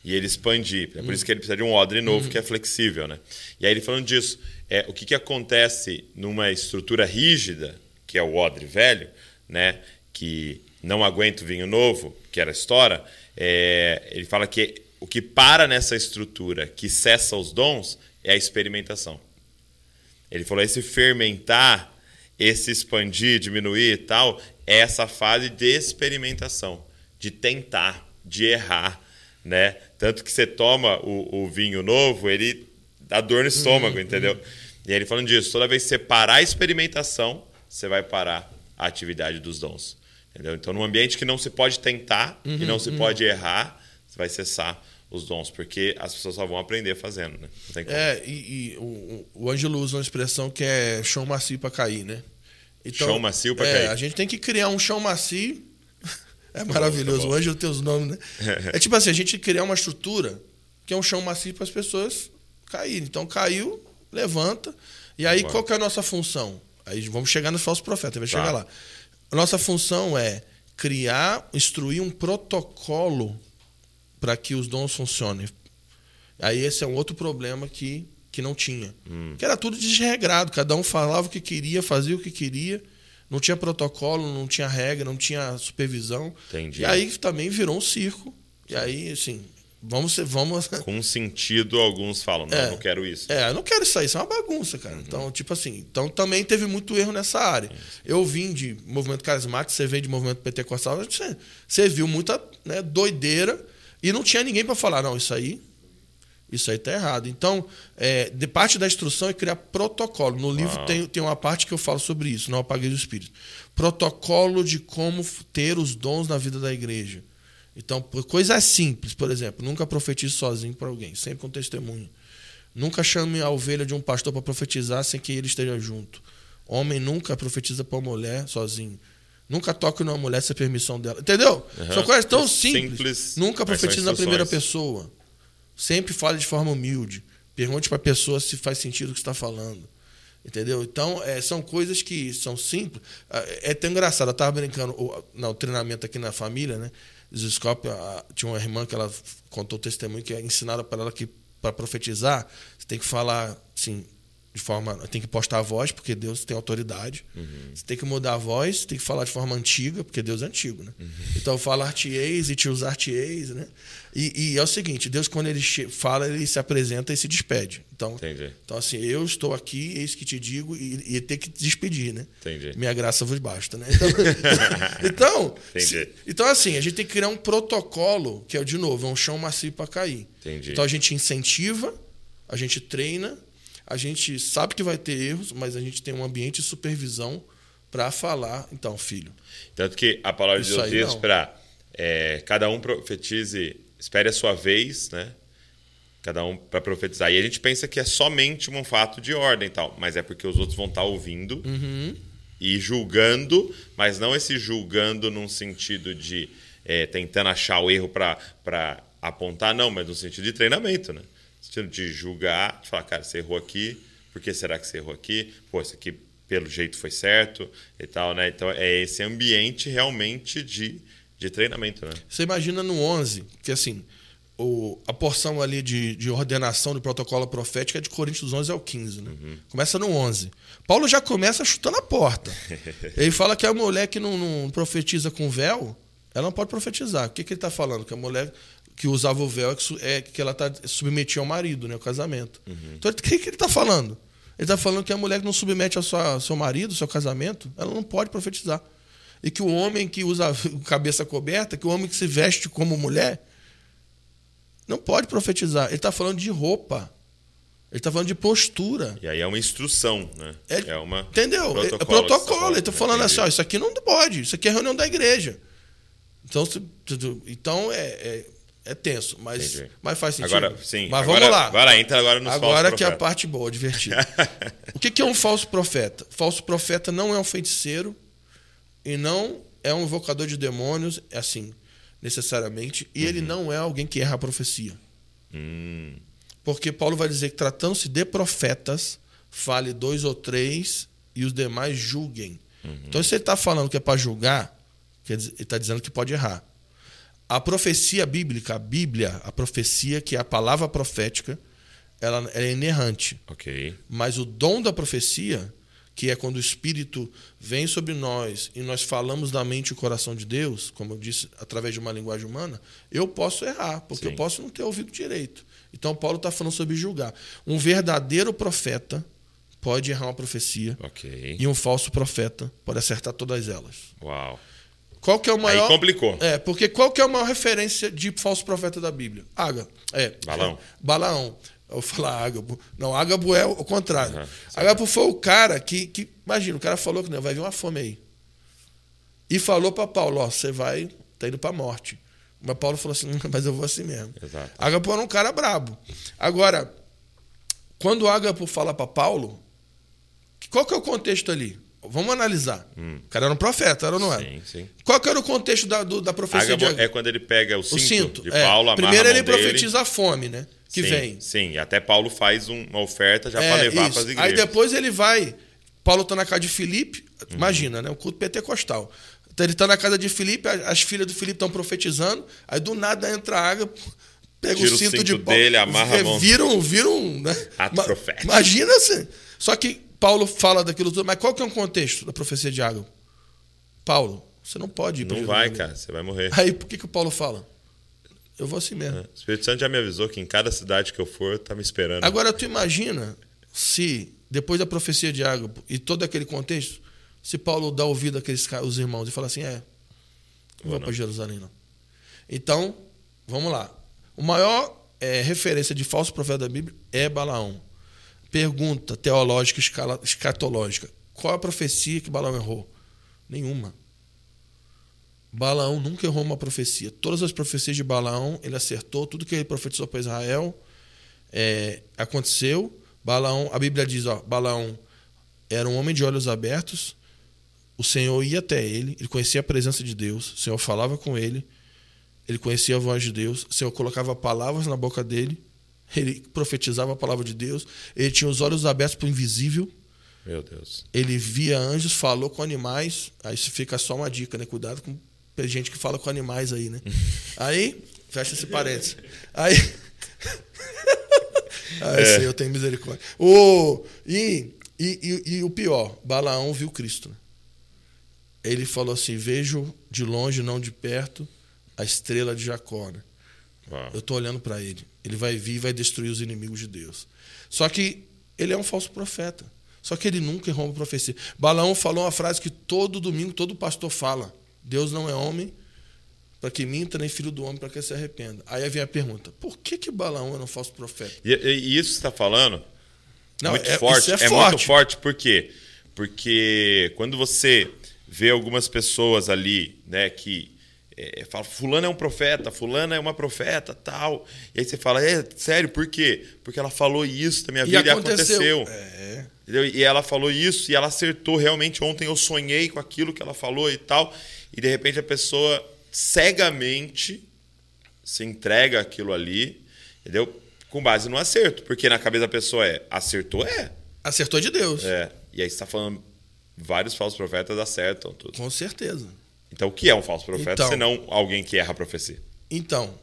e ele expandir. É por isso que ele precisa de um odre novo que é flexível, né? E aí ele falando disso, é, o que, que acontece numa estrutura rígida, que é o odre velho, né? Que não aguenta o vinho novo, que era estoura, é, ele fala que o que para nessa estrutura, que cessa os dons, é a experimentação. Ele falou: esse fermentar, esse expandir, diminuir e tal, é essa fase de experimentação, de tentar, de errar, né? Tanto que você toma o, o vinho novo, ele dá dor no estômago, entendeu? E aí ele falando disso, toda vez que você parar a experimentação, você vai parar a atividade dos dons. Entendeu? Então, num ambiente que não se pode tentar e não se pode errar, você vai cessar os dons, porque as pessoas só vão aprender fazendo, né? É, e, e o, o- Ângelo usa uma expressão que é chão macio para cair, né? Chão macio pra é, cair. A gente tem que criar um chão macio. É maravilhoso. tá bom. O Ângelo tem os nomes, né? É tipo assim, a gente criar uma estrutura que é um chão macio para as pessoas caírem. Então caiu, levanta. E aí Bom. qual que é a nossa função? Aí vamos chegar nos falsos profetas, vai Tá. chegar lá. A nossa função é criar, instruir um protocolo para que os dons funcionem. Aí esse é um outro problema que, que não tinha. Hum. Que era tudo desregrado, cada um falava o que queria, fazia o que queria. Não tinha protocolo, não tinha regra, não tinha supervisão. Entendi. E aí também virou um circo. E aí, assim, vamos ser, vamos. Com sentido, alguns falam, não, É. não quero isso. É, eu não quero isso aí, isso é uma bagunça, cara. Então, tipo assim, então também teve muito erro nessa área. Eu vim de movimento carismático, você veio de movimento pentecostal, você, você viu muita né, doideira e não tinha ninguém para falar, não, isso aí, isso aí tá errado. Então, é, de parte da instrução é criar protocolo. No livro tem, tem uma parte que eu falo sobre isso, não apaguei do espírito. Protocolo de como ter os dons na vida da igreja. Então, por coisas simples, por exemplo, nunca profetize sozinho para alguém, sempre com testemunho. Nunca chame a ovelha de um pastor para profetizar sem que ele esteja junto. Homem nunca profetiza para uma mulher sozinho. Nunca toque numa mulher sem permissão dela. Entendeu? Aham. São coisas tão Simples, simples. Nunca profetize na primeira pessoa. Sempre fale de forma humilde. Pergunte para a pessoa se faz sentido o que está falando. Entendeu? Então, é, são coisas que são simples. É até engraçado. Eu estava brincando o, no treinamento aqui na família, né? Ziscope, a- tinha uma irmã que ela contou o testemunho que ensinaram para ela que para profetizar, você tem que falar assim, de forma. Tem que postar a voz, porque Deus tem autoridade. Uhum. Você tem que mudar a voz, tem que falar de forma antiga, porque Deus é antigo, né? Uhum. Então falar-te-eis e te usar-te-eis, né? E, e é o seguinte: Deus, quando ele fala, ele se apresenta e se despede. Então, Entendi. então assim, eu estou aqui, eis que te digo, e, e tem que te despedir, né? Entendi. Minha graça vos basta, né? Então, então, se- então, assim, a gente tem que criar um protocolo, que é, de novo, é um chão macio para cair. Entendi. Então a gente incentiva, a gente treina, a gente sabe que vai ter erros, mas a gente tem um ambiente de supervisão para falar. Então, filho, Tanto que a palavra de Deus diz para cada um profetize, espere a sua vez, né? Cada um para profetizar. E a gente pensa que é somente um fato de ordem e tal, mas é porque os outros vão estar ouvindo Uhum. e julgando, mas não esse julgando num sentido de é, tentando achar o erro para apontar, não, mas no sentido de treinamento, né? Sentido de julgar, de falar, cara, você errou aqui, por que será que você errou aqui? Pô, isso aqui pelo jeito foi certo e tal, né? Então é esse ambiente realmente de, de treinamento, né? você imagina no 11, que assim, o, a porção ali de, de ordenação do protocolo profético é de Coríntios 11 ao 15, né? Começa no 11. Paulo já começa chutando a porta. ele fala que a mulher que não, não profetiza com véu, ela não pode profetizar. O que, que ele está falando? Que a mulher que usava o véu é que, é ela está submetida ao marido, né? O casamento. Então, o que, que ele está falando? Ele está falando que a mulher que não submete ao sua- ao seu marido, ao seu casamento, ela não pode profetizar. E que o homem que usa cabeça coberta, que o homem que se veste como mulher, não pode profetizar. Ele está falando de roupa. Ele está falando de postura. E aí é uma instrução, né? É- É, uma Entendeu? É que você protocolo. tá Ele está falando assim, ó, isso aqui não pode. Isso aqui é reunião da igreja. Então, então é, é, é tenso, mas, Entendi. mas faz sentido. Agora, sim. Mas agora, vamos lá. Agora entra agora nos Agora que é a parte boa, divertida. o que que é um falso profeta? Falso profeta não é um feiticeiro e não é um invocador de demônios, é assim, necessariamente. E ele não é alguém que erra a profecia. Hum, Porque Paulo vai dizer que tratando-se de profetas, fale dois ou três e os demais julguem. Então, se ele está falando que é para julgar, quer dizer, ele está dizendo que pode errar. A profecia bíblica, a Bíblia, a profecia, que é a palavra profética, ela, ela é inerrante. ok. Mas o dom da profecia, que é quando o Espírito vem sobre nós e nós falamos da mente e o coração de Deus, como eu disse, através de uma linguagem humana, eu posso errar, porque Sim. eu posso não ter ouvido direito. Então, Paulo está falando sobre julgar. Um verdadeiro profeta pode errar uma profecia e um falso profeta pode acertar todas elas. Uau. Qual que é o maior... Aí complicou. É, porque qual que é a maior referência de falso profeta da Bíblia? Ágabo. É. Balão. É, Balaão. Eu vou falar Ágabo. Não, Ágabo é o contrário. Aham, Ágabo foi o cara que, que. Imagina, o cara falou que não, vai vir uma fome aí. E falou para Paulo: Ó, você vai, tá indo para morte. Mas Paulo falou assim: Mas eu vou assim mesmo. Exato. Ágabo era um cara brabo. Agora, quando Ágabo fala para Paulo, qual que é o contexto ali? Vamos analisar. O cara era um profeta, era ou não era? Sim, sim. Qual que era o contexto da, do- da profecia de é quando ele pega o cinto, o cinto. de é. Paulo, Primeiro a ele mão dele. profetiza a fome, né? Que sim, vem. Sim, e até Paulo faz um- uma oferta já É, para levar para as igrejas. Aí depois ele vai. Paulo está na casa de Filipe. Uhum. Imagina, né? O culto pentecostal. Então ele está na casa de Filipe, as as filhas do Filipe estão profetizando. Aí do nada entra a água, pega Tira o o cinto, cinto de Paulo. dele, amarra a mão. Viram, viram, né? Ato profético. Imagina assim. Só que Paulo fala daquilo tudo, mas qual que é o contexto da profecia de água? Paulo, você não pode ir Não vai, cara, você vai morrer. Aí por que, que o Paulo fala? Eu vou assim mesmo. O Espírito Santo já me avisou que em cada cidade que eu for, tá me esperando. Agora, tu imagina se, depois da profecia de Ágabo e todo aquele contexto, se Paulo dá ouvido àqueles os irmãos e fala assim: é, não Vou para Jerusalém, não. Então, vamos lá. O maior eh, referência de falso profeta da Bíblia é Balaão. Pergunta teológica, escatológica: qual a profecia que Balaão errou? Nenhuma. Balaão nunca errou uma profecia. Todas as profecias de Balaão, ele acertou. Tudo que ele profetizou para Israel é, aconteceu. Balaão, a Bíblia diz, ó, Balaão era um homem de olhos abertos. O Senhor ia até ele, ele conhecia a presença de Deus, o Senhor falava com ele, ele conhecia a voz de Deus, o Senhor colocava palavras na boca dele, ele profetizava a palavra de Deus, ele tinha os olhos abertos para o invisível, Meu Deus. ele via anjos, falou com animais. Aí isso fica só uma dica, né? Cuidado com gente que fala com animais aí, né? Aí, fecha esse parênteses. Aí. Ah, esse eu tenho misericórdia. O, e, e, e, e o pior, Balaão viu Cristo. né? Ele falou assim: Vejo de longe, não de perto, a estrela de Jacó. né? Uau. Eu estou olhando para ele. Ele vai vir e vai destruir os inimigos de Deus. Só que ele é um falso profeta. Só que ele nunca errou uma profecia. Balaão falou uma frase que todo domingo todo pastor fala: Deus não é homem para que minta, nem filho do homem para que se arrependa. Aí vem a pergunta: por que, que Balaão era um falso profeta? E, e- isso que você está falando Não, muito é- forte. É, é muito forte. forte, por quê? Porque quando você vê algumas pessoas ali, né, que é, fala, fulano é um profeta, fulana é uma profeta, tal. E aí você fala, é, sério, por quê? Porque ela falou isso da minha vida e aconteceu. É. Entendeu? E ela falou isso e ela acertou. Realmente, ontem eu sonhei com aquilo que ela falou e tal. E de repente a pessoa cegamente se entrega aquilo ali, entendeu? Com base no acerto. Porque na cabeça da pessoa é acertou, é. Acertou de Deus. É. E aí você está falando, vários falsos profetas acertam tudo. Com certeza. Então o que é um falso profeta, Então. senão alguém que erra a profecia? Então,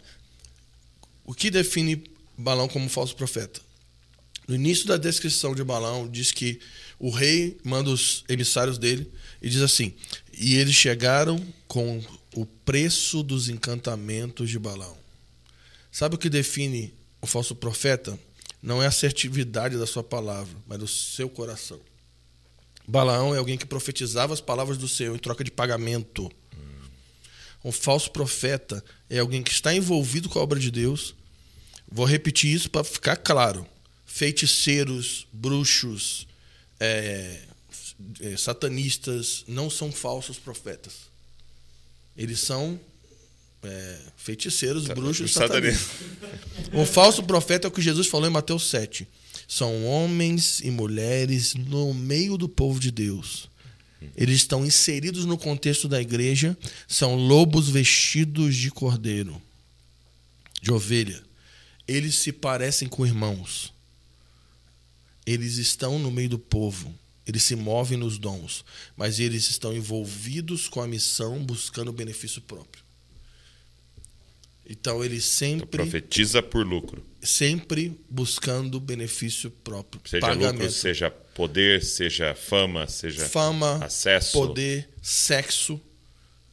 o que define Balão como falso profeta? No início da descrição de Balão, diz que o rei manda os emissários dele e diz assim: E eles chegaram com o preço dos encantamentos de Balão. Sabe o que define o falso profeta? Não é a assertividade da sua palavra, mas do seu coração. Balaão é alguém que profetizava as palavras do Senhor em troca de pagamento. Um falso profeta é alguém que está envolvido com a obra de Deus. Vou repetir isso para ficar claro. Feiticeiros, bruxos, é, é, satanistas não são falsos profetas. Eles são é, feiticeiros, bruxos, Satanista. satanistas. Um falso profeta é o que Jesus falou em Mateus 7. São homens e mulheres no meio do povo de Deus. Eles estão inseridos no contexto da igreja, são lobos vestidos de cordeiro, de ovelha. Eles se parecem com irmãos. Eles estão no meio do povo. Eles se movem nos dons, mas eles estão envolvidos com a missão, buscando benefício próprio. Então eles sempre Profetiza por lucro. sempre buscando benefício próprio, Seja pagamento, lucro, seja poder, seja fama, seja fama, acesso. poder, sexo,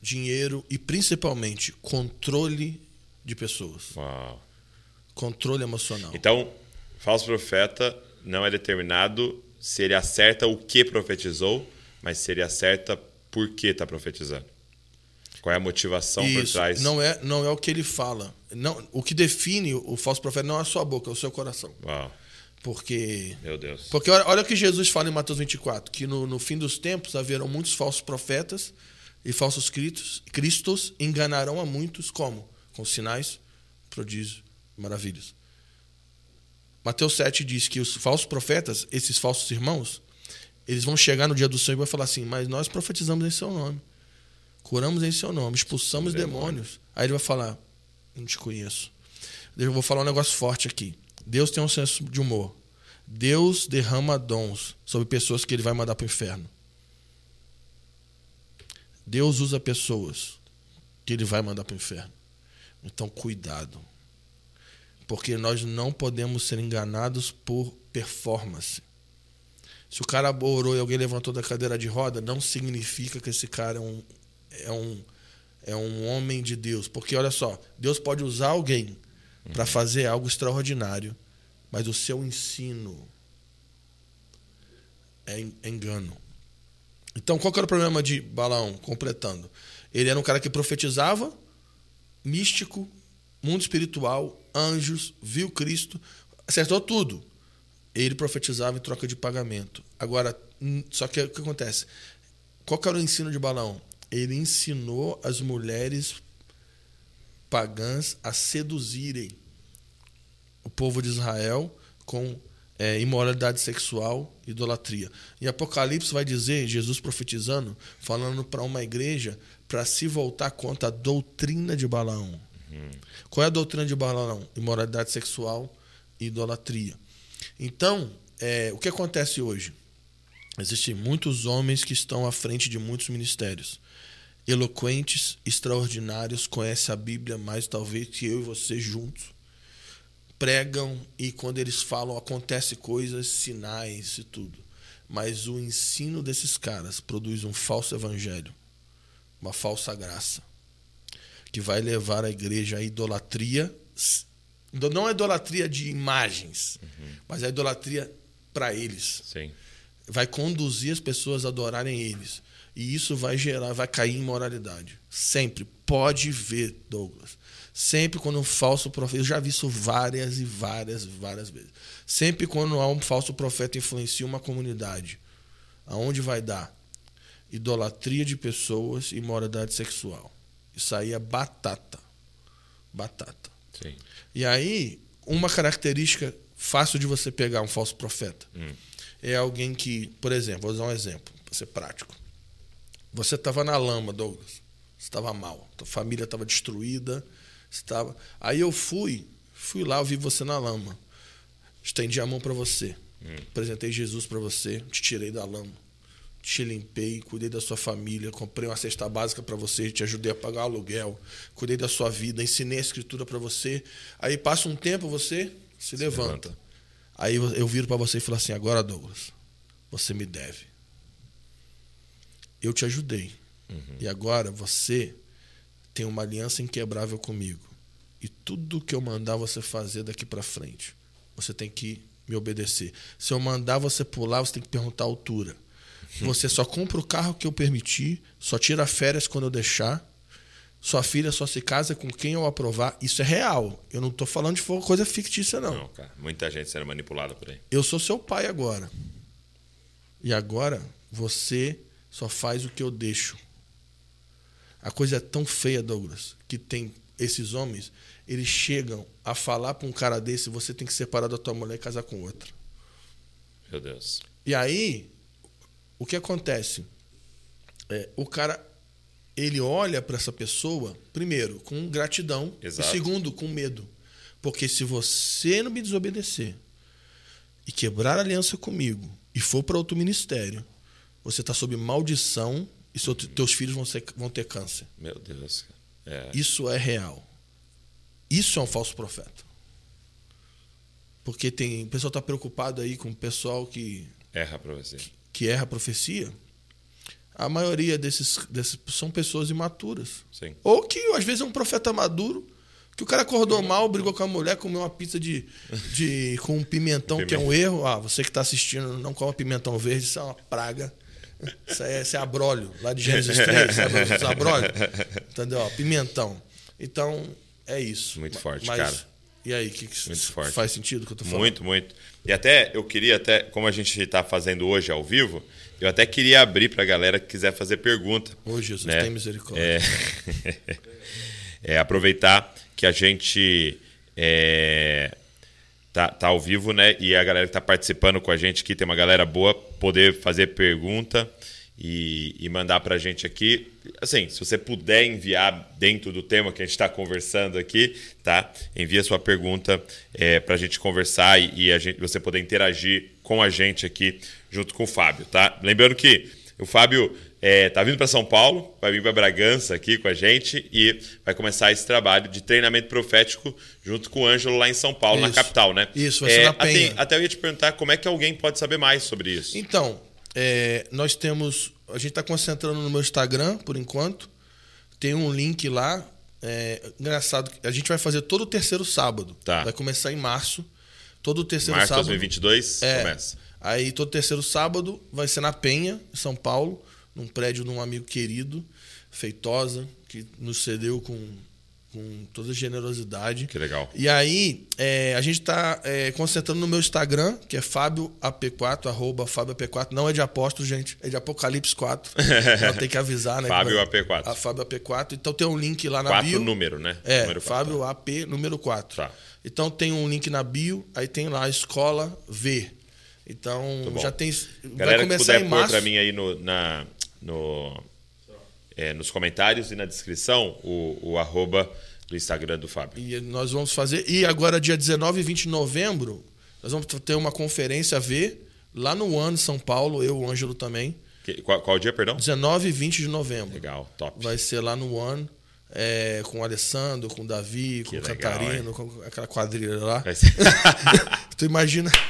dinheiro e principalmente controle de pessoas, Uau. controle emocional. Então, falso profeta não é determinado se ele acerta o que profetizou, mas se ele acerta por que está profetizando. Qual é a motivação por Isso trás? não é não é o que ele fala. Não, o que define o falso profeta não é a sua boca, é o seu coração. Uau, Porque meu Deus. Porque olha, olha o que Jesus fala em Mateus 24, que no, no fim dos tempos haverão muitos falsos profetas e falsos cristos, cristos enganarão a muitos como? Com sinais, prodígios, maravilhas. Mateus 7 diz que os falsos profetas, esses falsos irmãos, eles vão chegar no dia do Senhor e vão falar assim, mas nós profetizamos em seu nome, curamos em seu nome, expulsamos demônios. Aí ele vai falar, não te conheço. Eu vou falar um negócio forte aqui. Deus tem um senso de humor. Deus derrama dons sobre pessoas que ele vai mandar para o inferno. Deus usa pessoas que ele vai mandar para o inferno. Então, cuidado. Porque nós não podemos ser enganados por performance. Se o cara orou e alguém levantou da cadeira de roda, não significa que esse cara é um, é um, é um homem de Deus. Porque, olha só, Deus pode usar alguém para fazer algo extraordinário, mas o seu ensino é é engano. Então, qual que era o problema de Balaão? Completando. Ele era um cara que profetizava, místico, mundo espiritual, anjos, viu Cristo, acertou tudo. Ele profetizava em troca de pagamento. Agora, só que o que acontece? Qual que era o ensino de Balaão? Ele ensinou as mulheres pagãs a seduzirem o povo de Israel com é, imoralidade sexual, idolatria. Em Apocalipse vai dizer, Jesus profetizando, falando para uma igreja para se voltar contra a doutrina de Balaão. Qual é a doutrina de Balaão? Imoralidade sexual e idolatria. Então, é, o que acontece hoje? Existem muitos homens que estão à frente de muitos ministérios. Eloquentes, extraordinários, conhecem a Bíblia mais talvez que eu e você juntos pregam e quando eles falam acontece coisas, sinais e tudo. Mas o ensino desses caras produz um falso evangelho, uma falsa graça, que vai levar a igreja à idolatria, não a idolatria de imagens, uhum. mas a idolatria para eles. Sim. Vai conduzir as pessoas a adorarem eles. E isso vai gerar, vai cair em moralidade. Sempre. Pode ver, Douglas. Sempre quando um falso profeta. Eu já vi isso várias e várias, várias vezes. Sempre quando há um falso profeta influencia uma comunidade, aonde vai dar? Idolatria de pessoas e moralidade sexual. Isso aí é batata. Batata. Sim. E aí, uma característica fácil de você pegar um falso profeta hum. É alguém que, por exemplo, vou usar um exemplo, para ser prático. Você estava na lama, Douglas. Você estava mal. Tua família estava destruída. Estava. Aí eu fui, fui lá, eu vi você na lama. Estendi a mão para você. Hum. Apresentei Jesus para você. Te tirei da lama. Te limpei, cuidei da sua família, comprei uma cesta básica para você, te ajudei a pagar o aluguel, cuidei da sua vida, ensinei a escritura para você. Aí passa um tempo, você se, se levanta. levanta. Aí eu, eu viro para você e falo assim: agora, Douglas, você me deve eu te ajudei. Uhum. E agora você tem uma aliança inquebrável comigo. E tudo que eu mandar você fazer daqui para frente, você tem que me obedecer. Se eu mandar você pular, você tem que perguntar a altura. Você só compra o carro que eu permitir, só tira férias quando eu deixar. Sua filha só se casa com quem eu aprovar. Isso é real. Eu não estou falando de coisa fictícia, não. Não, cara. Muita gente sendo manipulada por aí. Eu sou seu pai agora. E agora você só faz o que eu deixo. A coisa é tão feia, Douglas, que tem esses homens, eles chegam a falar para um cara desse, você tem que separar da tua mulher e casar com outra. Meu Deus. E aí, o que acontece? É, o cara, ele olha para essa pessoa, primeiro, com gratidão, Exato. e segundo, com medo. Porque se você não me desobedecer e quebrar a aliança comigo e for para outro ministério, você está sob maldição e seu, teus filhos vão, ser, vão ter câncer. Meu Deus. É. Isso é real. Isso é um falso profeta. Porque tem. O pessoal está preocupado aí com o pessoal que. Erra a profecia. Que, que erra a profecia. A maioria desses, desses são pessoas imaturas. Sim. Ou que às vezes é um profeta maduro, que o cara acordou mal, brigou com a mulher, comeu uma pizza de, de com um pimentão, que é um erro. Ah, você que está assistindo, não coma pimentão verde, isso é uma praga. Isso é, isso é abrólio, lá de Gênesis 3, sabe? Os abrólio. Entendeu? Pimentão. Então, é isso. Muito forte, Mas, cara. E aí, que, que muito forte. faz sentido o que eu tô falando? Muito, muito. E até eu queria, até, como a gente está fazendo hoje ao vivo, eu até queria abrir para a galera que quiser fazer pergunta. Ô, Jesus, né? tem misericórdia. É... é, aproveitar que a gente é, tá, tá ao vivo, né? E a galera que está participando com a gente aqui, tem uma galera boa, poder fazer pergunta e, e mandar para a gente aqui. Assim, se você puder enviar dentro do tema que a gente está conversando aqui, tá? Envia sua pergunta é, para a gente conversar e, e, a gente, você poder interagir com a gente aqui junto com o Fábio, tá? Lembrando que o Fábio é, tá vindo para São Paulo, vai vir para Bragança aqui com a gente e vai começar esse trabalho de treinamento profético junto com o Ângelo lá em São Paulo, isso, na capital, né? Isso, vai ser é, na Penha. Até, até, eu ia te perguntar como é que alguém pode saber mais sobre isso. Então, é, nós temos. A gente está concentrando no meu Instagram, por enquanto. Tem um link lá. É, engraçado, a gente vai fazer todo o terceiro sábado. Tá. Vai começar em março. Todo terceiro março sábado. Março 2022 é, começa. Aí todo terceiro sábado vai ser na Penha, em São Paulo num prédio de um amigo querido, Feitosa, que nos cedeu com, com toda generosidade. Que legal. E aí, é, a gente está é, concentrando no meu Instagram, que é FábioAP4, arroba FábioAP4. Não é de apóstolo, gente, é de Apocalipse 4. então tem que avisar, né? Fábio AP4. A Fábio AP4. Então tem um link lá na 4 bio. número, né? É, número Fábio AP número 4. Tá. Então tem um link na bio, aí tem lá Escola V. Então já tem. Galera vai começar que puder em março. pôr para mim aí no, na, no, é, nos comentários e na descrição o, o arroba do Instagram do Fábio. E nós vamos fazer. E agora, dia 19 e 20 de novembro, nós vamos ter uma conferência a ver lá no One, São Paulo, eu o Ângelo também. Que, qual, qual dia, perdão? 19 e 20 de novembro. Legal, top. Vai ser lá no One. É, com o Alessandro, com o Davi, com Que o legal, Cantarino, com aquela quadrilha lá. Ser- Tu imagina.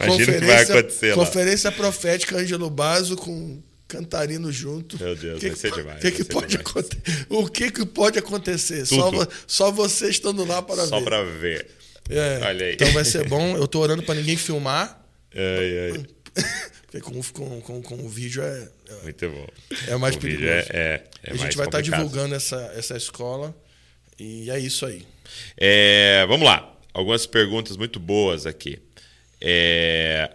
Imagina o que vai acontecer lá. Conferência profética Ângelo Basso com Cantarino junto. Meu Deus, que vai ser que- demais, que que ser pode demais. acontecer? O que, que pode acontecer? Só, só você estando lá para Só ver. pra ver. É, Olha aí. Então vai ser bom. Eu tô orando para ninguém filmar, Ai, ai. porque com, com, com, com o vídeo é, Muito bom. é mais o perigoso. é, é, é a gente vai estar complicado. divulgando essa, essa escola e é isso aí. É, vamos lá. Algumas perguntas muito boas aqui. É,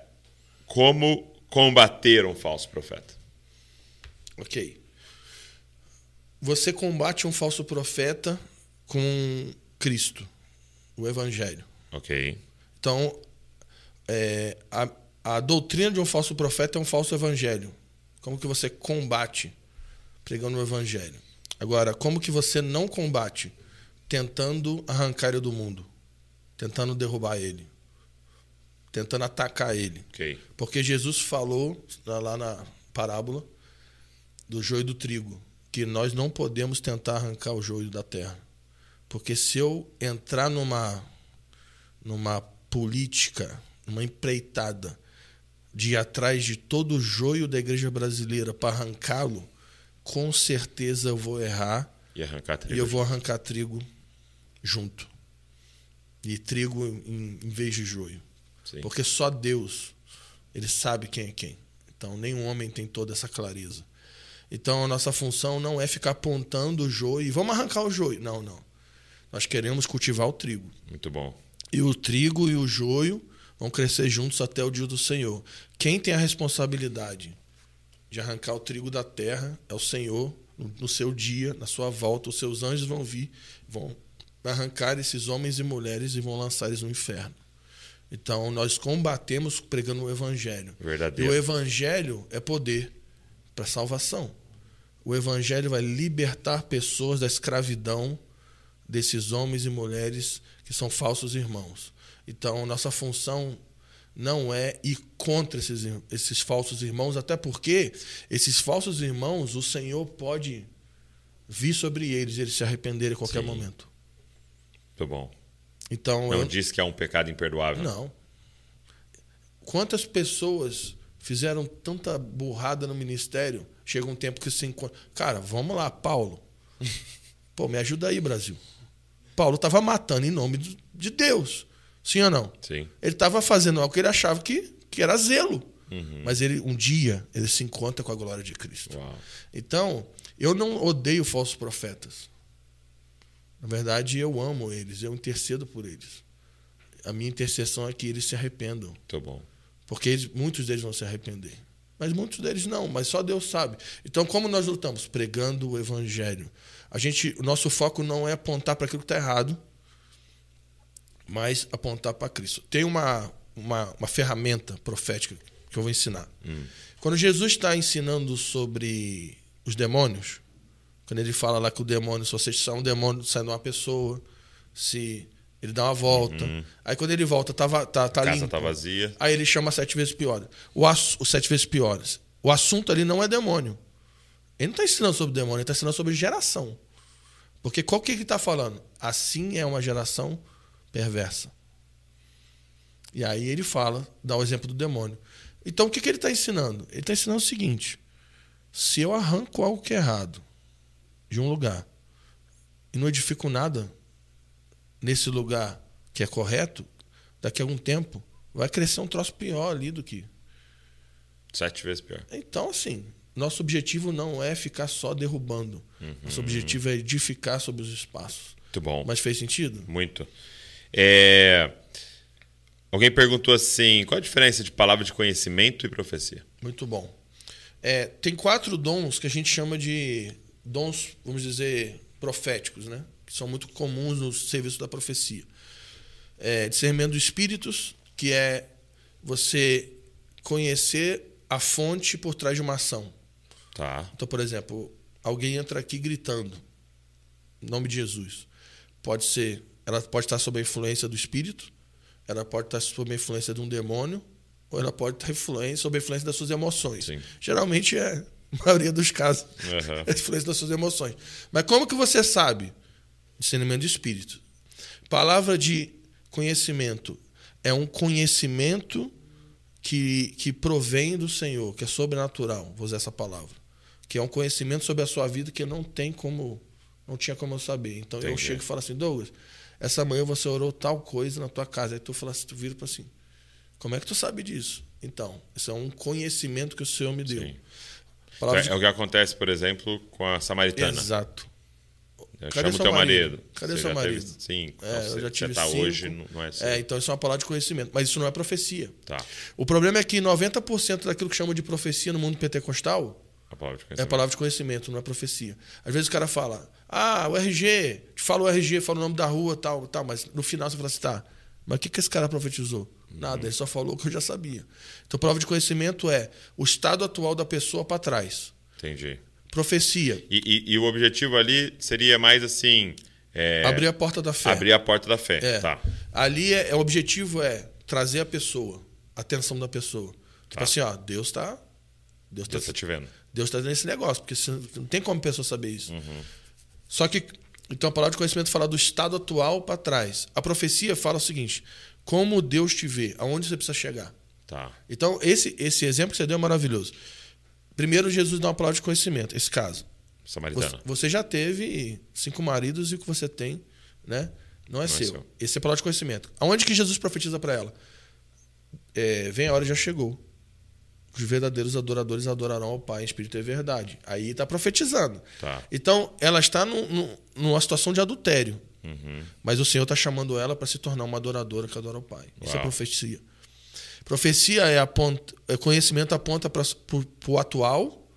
como combater um falso profeta? Ok. Você combate um falso profeta com Cristo, o Evangelho. Ok. Então, é, a, a doutrina de um falso profeta é um falso evangelho. Como que você combate pregando o evangelho? Agora, como que você não combate tentando arrancar ele do mundo, tentando derrubar ele, tentando atacar ele? Ok. Porque Jesus falou lá na parábola do joio e do trigo, que nós não podemos tentar arrancar o joio da terra. Porque se eu entrar numa numa política, numa empreitada de ir atrás de todo o joio da igreja brasileira para arrancá-lo, com certeza eu vou errar E arrancar trigo. e eu vou arrancar trigo junto. E trigo em, em vez de joio. Sim. Porque só Deus, ele sabe quem é quem. Então, nenhum homem tem toda essa clareza. Então, a nossa função não é ficar apontando o joio e vamos arrancar o joio. Não, não. Nós queremos cultivar o trigo. Muito bom. E o trigo e o joio vão crescer juntos até o dia do Senhor. Quem tem a responsabilidade de arrancar o trigo da terra é o Senhor. No seu dia, na sua volta, os seus anjos vão vir, vão arrancar esses homens e mulheres e vão lançar eles no inferno. Então, nós combatemos pregando o Evangelho. E Verdadeiro. o Evangelho é poder para salvação. O Evangelho vai libertar pessoas da escravidão desses homens e mulheres que são falsos irmãos. Então, nossa função não é ir contra esses, esses falsos irmãos, até porque esses falsos irmãos, o Senhor pode vir sobre eles e eles se arrependerem a qualquer Sim. momento. Muito bom. Então, Não eu, diz que é um pecado imperdoável. não. Quantas pessoas fizeram tanta burrada no ministério? Chega um tempo que se encontra. Cara, vamos lá, Paulo. Pô, me ajuda aí, Brasil. Paulo estava matando em nome de Deus. Sim ou não? Sim. Ele estava fazendo algo que ele achava que, que era zelo. Uhum. Mas ele um dia ele se encontra com a glória de Cristo. Uau. Então, eu não odeio falsos profetas. Na verdade, eu amo eles, eu intercedo por eles. A minha intercessão é que eles se arrependam. Muito bom. Porque eles- muitos deles vão se arrepender. Mas muitos deles não, mas só Deus sabe. Então, como nós lutamos? Pregando o evangelho. A gente, o nosso foco não é apontar para aquilo que está errado, mas apontar para Cristo. Tem uma, uma, uma ferramenta profética que eu vou ensinar. Quando Jesus está ensinando sobre os demônios, quando ele fala lá que o demônio, se você são um demônio sai de uma pessoa, se ele dá uma volta. Aí quando ele volta, tá, tá, tá casa limpo. tá vazia. Aí ele chama sete vezes piores. O, os sete vezes piores. O assunto ali não é demônio. Ele não está ensinando sobre demônio, ele está ensinando sobre geração. Porque qual que ele está falando? Assim é uma geração perversa. E aí ele fala, dá o exemplo do demônio. Então o que, que ele está ensinando? Ele está ensinando o seguinte: se eu arranco algo que é errado de um lugar e não edifico nada nesse lugar que é correto, daqui a algum tempo vai crescer um troço pior ali do que. Sete vezes pior. Então, assim, nosso objetivo não é ficar só derrubando. Nosso objetivo é edificar sobre os espaços. Muito bom. Mas fez sentido? Muito. É, Alguém perguntou assim: qual a diferença de palavra de conhecimento e profecia? Muito bom. É, tem quatro dons que a gente chama de dons, vamos dizer, proféticos, né? Que são muito comuns no serviço da profecia. É, discernimento dos espíritos, que é você conhecer a fonte por trás de uma ação. Tá. Então, por exemplo, alguém entra aqui gritando, em nome de Jesus. Pode ser, ela pode estar sob a influência do espírito, ela pode estar sob a influência de um demônio, ou ela pode estar influência, sob a influência das suas emoções. Sim. Geralmente é Na maioria dos casos. Uhum. É influência das suas emoções. Mas como que você sabe? Discernimento de espírito. Palavra de conhecimento é um conhecimento que, que provém do Senhor, que é sobrenatural, vou usar essa palavra. Que é um conhecimento sobre a sua vida que não tem como, não tinha como eu saber. Então eu Entendi. chego e falo assim, Douglas, essa manhã você orou tal coisa na tua casa. Aí tu fala assim, tu vira para assim, como é que tu sabe disso? Então, isso é um conhecimento que o Senhor me deu. Sim. Palavra É, é o que acontece, por exemplo, com a de... samaritana. Exato. Eu Cadê chamo teu marido? marido. Cadê Você seu marido? Teve cinco. É, Então, eu você- já você tive tá cinco. hoje, não é assim. É, então isso é uma palavra de conhecimento. Mas isso não é profecia. Tá. O problema é que 90% daquilo que chamam de profecia no mundo pentecostal A palavra de é conhecimento. palavra de conhecimento, não é profecia. Às vezes o cara fala, ah, o RG, te fala o RG, fala o nome da rua, tal, tal, mas no final você fala assim, tá, mas o que, que esse cara profetizou? Nada, ele só falou o que eu já sabia. Então, palavra de conhecimento é o estado atual da pessoa para trás. Entendi. Profecia, E, e- e o objetivo ali seria mais assim. é, abrir a porta da fé. abrir a porta da fé. É. Tá. Ali é, é- o objetivo é trazer a pessoa, a atenção da pessoa. Tipo Tá. assim, ó, Deus está Deus Deus está tá te vendo. Deus está nesse negócio, porque não tem como a pessoa saber isso. Uhum. Só que, então a palavra de conhecimento fala do estado atual para trás. A profecia fala o seguinte: como Deus te vê, aonde você precisa chegar. Tá. Então, esse, esse exemplo que você deu é maravilhoso. Primeiro, Jesus dá uma palavra de conhecimento, esse caso. Você, Samaritana. você já teve cinco maridos e o que você tem, né? Não é, seu. seu. Esse é a palavra de conhecimento. Aonde que Jesus profetiza para ela? É, vem a hora já chegou. Os verdadeiros adoradores adorarão ao Pai em espírito e verdade. Aí está profetizando. Tá. Então, ela está num- num- numa situação de adultério. Uhum. Mas o Senhor está chamando ela para se tornar uma adoradora que adora o Pai. Isso é Uau. profecia. Profecia é, aponta, é conhecimento aponta para o atual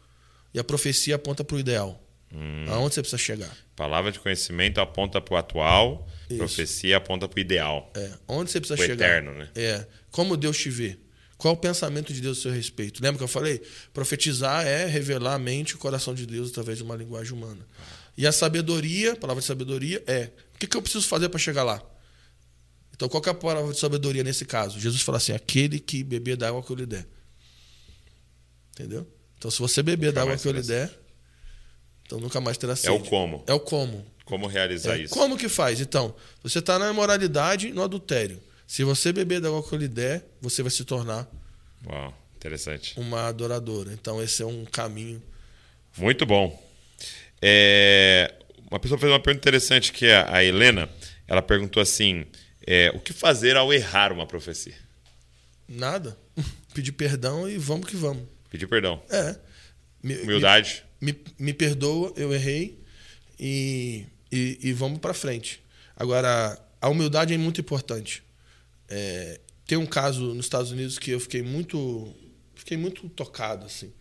e a profecia aponta para o ideal. Hum. Aonde você precisa chegar? Palavra de conhecimento aponta para o atual, Isso. profecia aponta para o ideal. É, onde você precisa O chegar? eterno, né? É, como Deus te vê. Qual o pensamento de Deus a seu respeito? Lembra que eu falei? Profetizar é revelar a mente e o coração de Deus através de uma linguagem humana. E a sabedoria, a palavra de sabedoria é: o que, que eu preciso fazer para chegar lá? Então, qual que é a palavra de sabedoria nesse caso? Jesus fala assim: aquele que beber da água que eu lhe der. Entendeu? Então, se você beber da água que eu lhe der, então nunca mais terá É sede. o como. É o como. Como realizar É, isso. Como que faz? Então, você está na imoralidade, no adultério. Se você beber da água que eu lhe der, você vai se tornar Uau, interessante. uma adoradora. Então, esse é um caminho. Muito bom. É, uma pessoa fez uma pergunta interessante que é a Helena. Ela perguntou assim: é, o que fazer ao errar uma profecia? Nada. Pedir perdão e vamos que vamos. Pedir perdão. É. Me, Humildade. Me, me, me perdoa, eu errei e, e, e vamos para frente. Agora, a humildade é muito importante. É, tem um caso nos Estados Unidos que eu fiquei muito, fiquei muito tocado assim.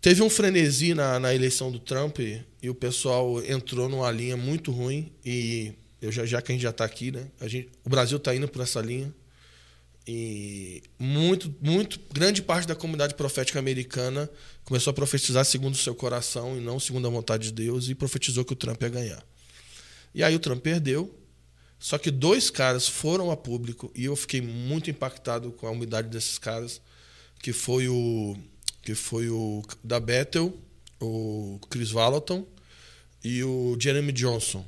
Teve um frenesi na, na eleição do Trump e, e o pessoal entrou numa linha muito ruim e eu já já que a gente já está aqui, né? A gente, o Brasil está indo por essa linha e muito, muito grande parte da comunidade profética americana começou a profetizar segundo o seu coração e não segundo a vontade de Deus e profetizou que o Trump ia ganhar. E aí o Trump perdeu. Só que dois caras foram a público e eu fiquei muito impactado com a humildade desses caras, que foi o que foi o da Bethel, o Chris Valentin e o Jeremy Johnson.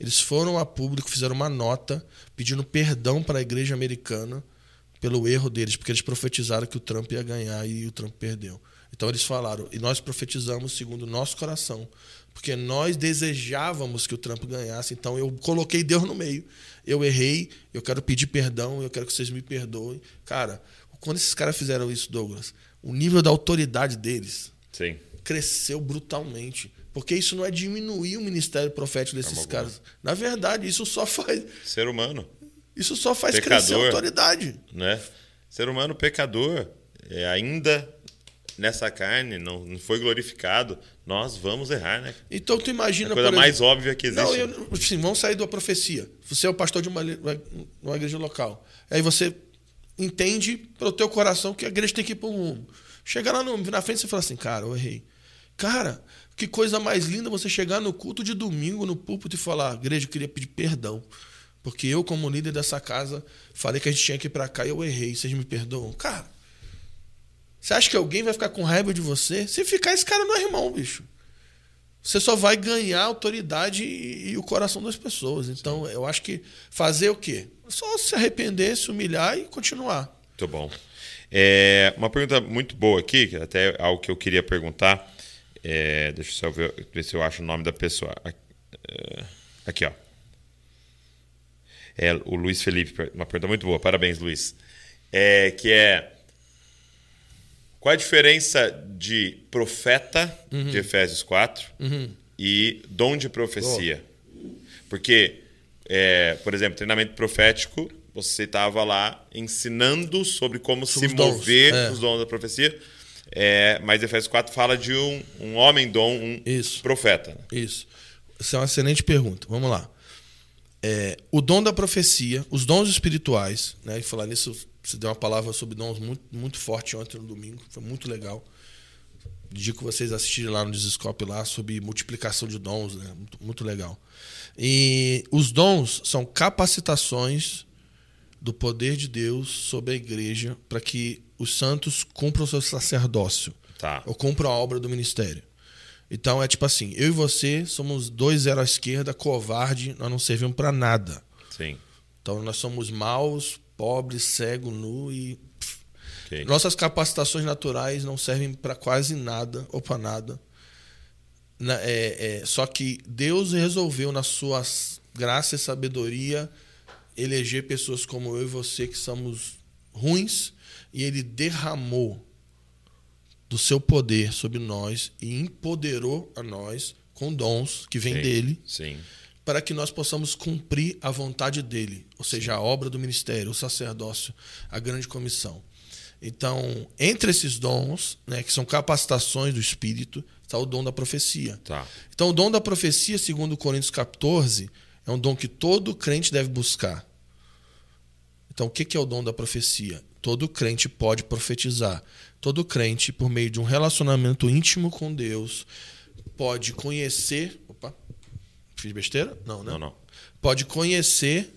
Eles foram a público, fizeram uma nota pedindo perdão para a igreja americana pelo erro deles, porque eles profetizaram que o Trump ia ganhar e o Trump perdeu. Então eles falaram, e nós profetizamos segundo o nosso coração, porque nós desejávamos que o Trump ganhasse, então eu coloquei Deus no meio. Eu errei, eu quero pedir perdão, eu quero que vocês me perdoem. Cara, quando esses caras fizeram isso, Douglas, o nível da autoridade deles Sim. cresceu brutalmente. Porque isso não é diminuir o ministério profético desses Forma caras. Na verdade, isso só faz, Ser humano, isso só faz Pecador. crescer a autoridade. né? Ser humano pecador, é, ainda nessa carne, não, não foi glorificado. Nós vamos errar, né? Então tu É imagina a coisa por mais exemplo- óbvia que existe. Não, eu, assim, vamos sair da profecia. Você é o pastor de uma, uma igreja local. Aí você entende pelo teu coração que a igreja tem que ir para um rumo. Chega lá no, na frente e fala assim, cara, eu errei. Cara, que coisa mais linda você chegar no culto de domingo, no púlpito e falar, igreja, eu queria pedir perdão. Porque eu, como líder dessa casa, falei que a gente tinha que ir para cá e eu errei. Vocês me perdoam? Cara, Você acha que alguém vai ficar com raiva de você? Se ficar, esse cara não é irmão, bicho. Você só vai ganhar autoridade e, e o coração das pessoas. Então, Sim. eu acho que fazer o quê? Só se arrepender, se humilhar e continuar. Muito bom. É, uma pergunta muito boa aqui, até algo que eu queria perguntar. É, deixa eu só ver, ver, se eu acho o nome da pessoa. É, aqui, ó. É o Luiz Felipe, uma pergunta muito boa. Parabéns, Luiz. É, que é qual a diferença de profeta uhum. de Efésios 4 uhum. e dom de profecia? Oh. Porque, é, por exemplo, treinamento profético, você estava lá ensinando sobre como se mover. É. os dons da profecia. É, mas Efésios 4 fala de um, um homem dom, um Isso. profeta. Isso. Essa é uma excelente pergunta. Vamos lá. É, o dom da profecia, os dons espirituais, né? E falar nisso, você deu uma palavra sobre dons muito, muito forte ontem no domingo, foi muito legal. Digo vocês assistirem lá no Desescope lá sobre multiplicação de dons, né? Muito, muito legal. E os dons são capacitações do poder de Deus sobre a igreja para que os santos cumpram o seu sacerdócio. Tá. Ou cumpram a obra do ministério. Então é tipo assim, eu e você somos dois zero à esquerda, covarde, nós não servimos para nada. Sim. Então nós somos maus, pobre, cego, nu e. Okay. Nossas capacitações naturais não servem para quase nada ou para nada. Na, é, é, só que Deus resolveu, na sua graça e sabedoria, eleger pessoas como eu e você, que somos ruins, e Ele derramou do seu poder sobre nós e empoderou a nós com dons que vêm dele. Sim para que nós possamos cumprir a vontade dele, ou seja, a obra do ministério, o sacerdócio, a grande comissão. Então, entre esses dons, né, que são capacitações do Espírito, está o dom da profecia. Tá. Então, o dom da profecia, segundo Coríntios 14, é um dom que todo crente deve buscar. Então, o que é o dom da profecia? Todo crente pode profetizar. Todo crente, por meio de um relacionamento íntimo com Deus, pode conhecer Fiz besteira? Não, né? Não, não. Pode conhecer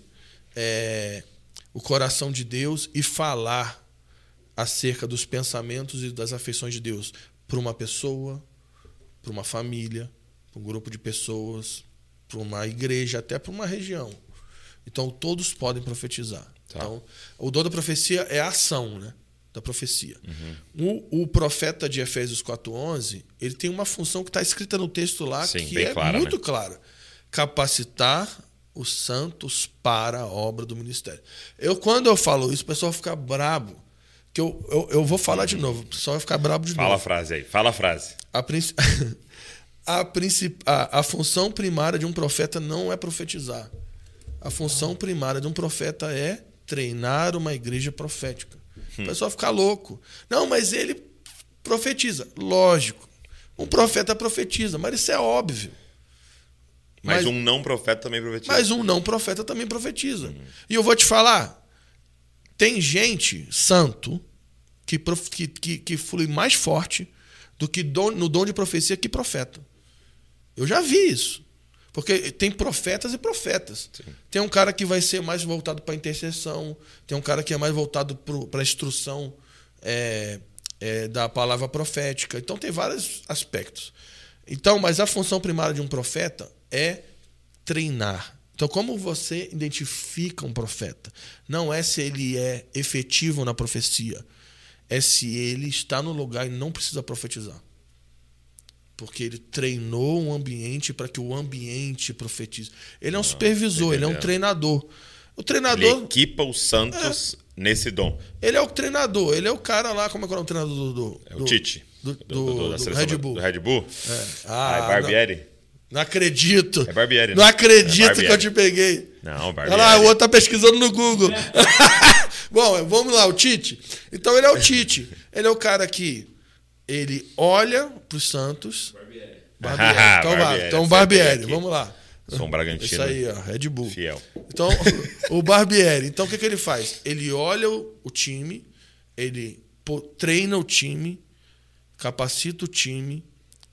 é, o coração de Deus e falar acerca dos pensamentos e das afeições de Deus para uma pessoa, para uma família, para um grupo de pessoas, para uma igreja, até para uma região. Então todos podem profetizar. Tá. Então, o dom da profecia é a ação, né? Da profecia. Uhum. O, o, profeta de Efésios 4:11, ele tem uma função que está escrita no texto lá Sim, que é clara, muito né? clara capacitar os santos para a obra do ministério. Eu, quando eu falo isso, o pessoal fica brabo. Que eu, eu, eu vou falar de novo, o pessoal vai ficar brabo de fala novo. Fala a frase aí, fala a frase. A, a, a, a função primária de um profeta não é profetizar. A função primária de um profeta é treinar uma igreja profética. O hum. pessoal fica louco. Não, mas ele profetiza. Lógico. Um profeta profetiza, mas isso é óbvio. Mas, mas, um não profeta também profetiza. Mas um não profeta também profetiza. E eu vou te falar: tem gente santo que, que, que, que flui mais forte do que don, no dom de profecia que profeta. Eu já vi isso. Porque tem profetas e profetas. Sim. Tem um cara que vai ser mais voltado para a intercessão, tem um cara que é mais voltado para a instrução é, é, da palavra profética. Então tem vários aspectos. Então, mas a função primária de um profeta é treinar. Então, como você identifica um profeta? Não é se ele é efetivo na profecia, é se ele está no lugar e não precisa profetizar. Porque ele treinou um ambiente para que o ambiente profetize. Ele é um ah, supervisor, ele é um treinador. O treinador. Ele equipa os santos é, nesse dom. Ele é o treinador, ele é o cara lá, como é que é o treinador do. do é o Tite. Do, do, do, do Red Bull. Do Red Bull? É. Ah, ah Barbieri. Não acredito. É Barbieri. Não né? acredito é Barbieri. que eu te peguei. Não, Barbieri. Olha lá, o outro tá pesquisando no Google. Bom, vamos lá, o Tite. Então ele é o Tite. Ele é o cara que ele olha pros Santos. Barbieri. Barbieri. Então, Barbieri. então Barbieri, vamos lá. Um Bragantino. Isso aí, ó, Red Bull. Fiel. Então, o Barbieri. Então, o que, que ele faz? Ele olha o, o time, ele treina o time, capacita o time,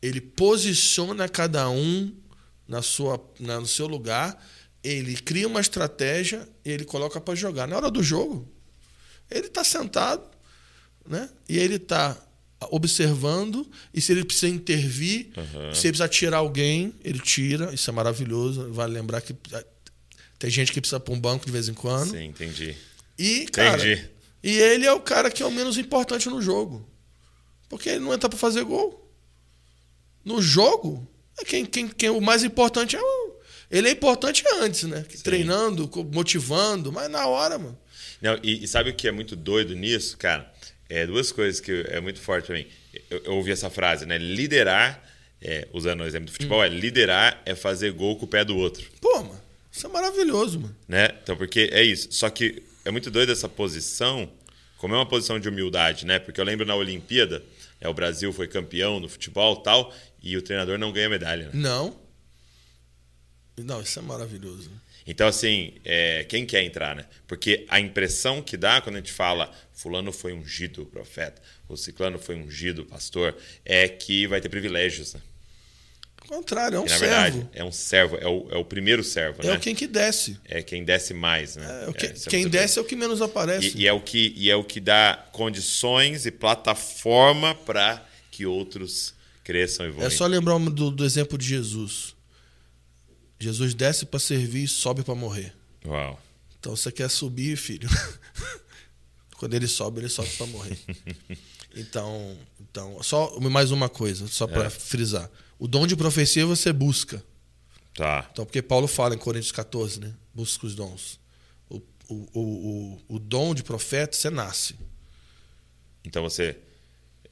ele posiciona cada um na sua, na, no seu lugar, ele cria uma estratégia e ele coloca para jogar. Na hora do jogo, ele está sentado né? E ele tá observando e se ele precisa intervir, Uhum. se ele precisa tirar alguém, ele tira. Isso é maravilhoso. Vale lembrar que ah, tem gente que precisa para um banco de vez em quando. Sim, entendi. E, cara, Entendi. e ele é o cara que é o menos importante no jogo. Porque ele não entra para fazer gol. No jogo, é quem, quem, quem o mais importante é o. Ele é importante antes, né? Treinando, co- motivando, mas na hora, mano. Não, e, e sabe o que é muito doido nisso, cara? É duas coisas que é muito forte pra mim. Eu, eu ouvi essa frase, né? Liderar, é, usando o exemplo do futebol, é liderar é fazer gol com o pé do outro. Pô, mano, isso é maravilhoso, mano. né? Então, porque é isso. Só que é muito doido essa posição, como é uma posição de humildade, né? Porque eu lembro na Olimpíada, é, o Brasil foi campeão no futebol e tal, e o treinador não ganha medalha. né? Não. Não, isso é maravilhoso. Então, assim, é, quem quer entrar, né? Porque a impressão que dá quando a gente fala fulano foi ungido profeta, o ciclano foi ungido pastor, é que vai ter privilégios, né? Ao contrário, é um E, na servo. verdade, é um servo, é o, é o primeiro servo, é né? o quem que desce. É quem desce mais, né? É, que- isso é quem desce é o que menos aparece. E, e é o que, e é o que dá condições e plataforma para que outros cresçam e É voem. só lembrar do, do exemplo de Jesus. Jesus desce para servir e sobe para morrer. Uau. Então você quer subir, filho. Quando ele sobe, ele sobe para morrer. Então, então, só mais uma coisa, só para É. frisar. O dom de profecia você busca. Tá. Então, porque Paulo fala em Coríntios 14, né? Busca os dons. O, o, o, o, o dom de profeta você nasce. Então você,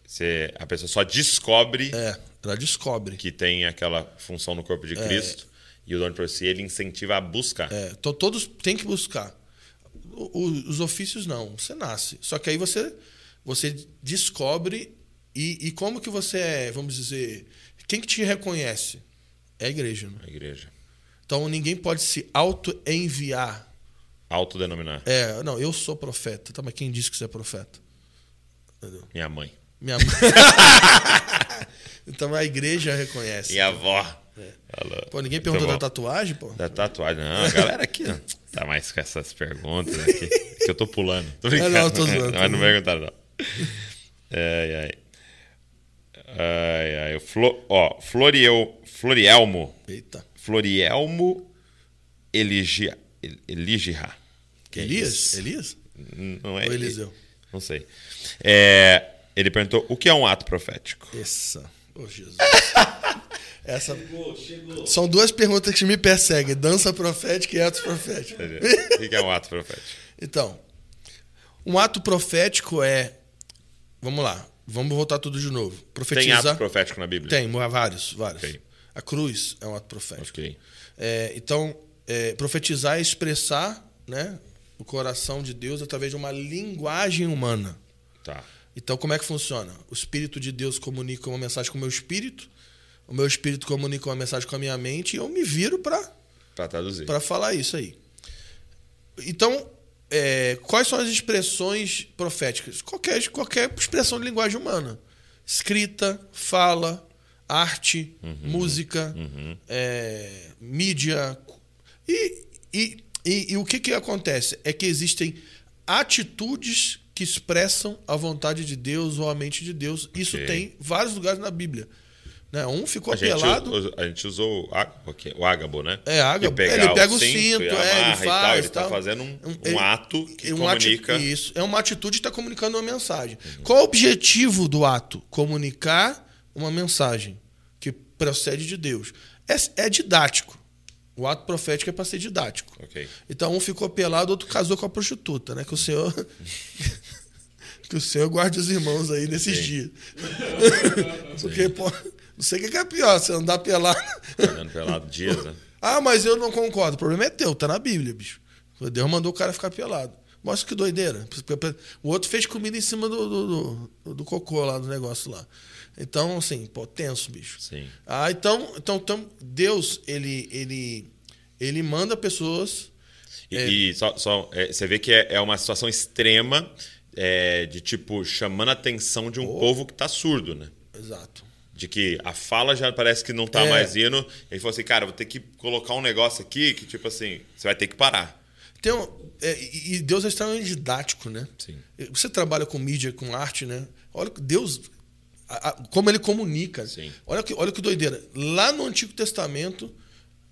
você. A pessoa só descobre É, ela descobre. que tem aquela função no corpo de Cristo. E o dom de profecia ele incentiva a buscar. É, então todos têm que buscar. Os ofícios não, você nasce. Só que aí você você descobre e, e como que você é, vamos dizer, quem que te reconhece? É a igreja. Né? A igreja. Então ninguém pode se auto-enviar. Autodenominar. É, não, eu sou profeta. Tá, mas quem disse que você é profeta? Minha mãe. Minha mãe. então a igreja reconhece. Minha avó. Falou. Pô, ninguém perguntou bom. da tatuagem, pô? Da tatuagem. Não, a galera aqui ó, tá mais com essas perguntas aqui. que eu tô pulando. Tô brincando. É, não, tô zoando, Mas não perguntaram, não. Ai, ai. Ai, ai. O Flo, ó, Floriel, Florielmo. Eita. Florielmo Eligia, El- Eligirá. Que é Elias? isso? Elias? Não é Ou Eliseu? Não sei. É, ele perguntou o que é um ato profético. Essa. Ô, Jesus. Essa. São duas perguntas que me perseguem: dança profética e atos proféticos. O que é um ato profético? Então, um ato profético é. Vamos lá, vamos voltar tudo de novo. Tem Profetizar. ato profético na Bíblia? Tem, vários, vários. Ok. A cruz é um ato profético. Ok. É, então, é, profetizar é expressar né, o coração de Deus através de uma linguagem humana. Tá. Então, como é que funciona? O Espírito de Deus comunica uma mensagem com o meu espírito, o meu espírito comunica uma mensagem com a minha mente e eu me viro para Pra traduzir. para falar isso aí. Então, é, quais são as expressões proféticas? Qualquer, qualquer expressão de linguagem humana. Escrita, fala, arte, música, é, mídia. E, e, e, e o que, que acontece? É que existem atitudes que expressam a vontade de Deus ou a mente de Deus. Isso tem vários lugares na Bíblia. Né? Um ficou A gente, apelado. us- a gente usou o, ágabo, né? É, ágabo. Ele pega o cinto, e é, ele faz, Ele tá tal. fazendo um, Um- um ele- ato que É ati- comunica. Isso, é uma atitude que está comunicando uma mensagem. Qual o objetivo do ato? Comunicar uma mensagem que procede de Deus. É, é didático. O ato profético é para ser didático. Ok. Então um ficou pelado, outro casou com a prostituta, né? Que o Senhor. que o Senhor guarde os irmãos aí nesses Sim. dias. Porque, pô, não sei o que é pior, você andar pelado. Andando pelado dias, né? Ah, mas eu não concordo. O problema é teu, tá na Bíblia, bicho. Deus mandou o cara ficar pelado. Mostra que doideira. O outro fez comida em cima do, do, do, do cocô lá, do negócio lá. Então, assim, pô, tenso, bicho. Sim. Ah, então, então, então Deus, ele, ele, ele manda pessoas. E, É. e só, só, é, você vê que é, é uma situação extrema é, de tipo chamando a atenção de um povo que tá surdo, né? Exato. De que a fala já parece que não tá É. mais indo. Ele falou assim, cara, vou ter que colocar um negócio aqui que, tipo assim, você vai ter que parar. Tem um, é, e Deus é extremamente didático, né? Sim. Você trabalha com mídia, com arte, né? Olha que Deus, a, a, como ele comunica. Sim. Olha que, olha que doideira. Lá no Antigo Testamento,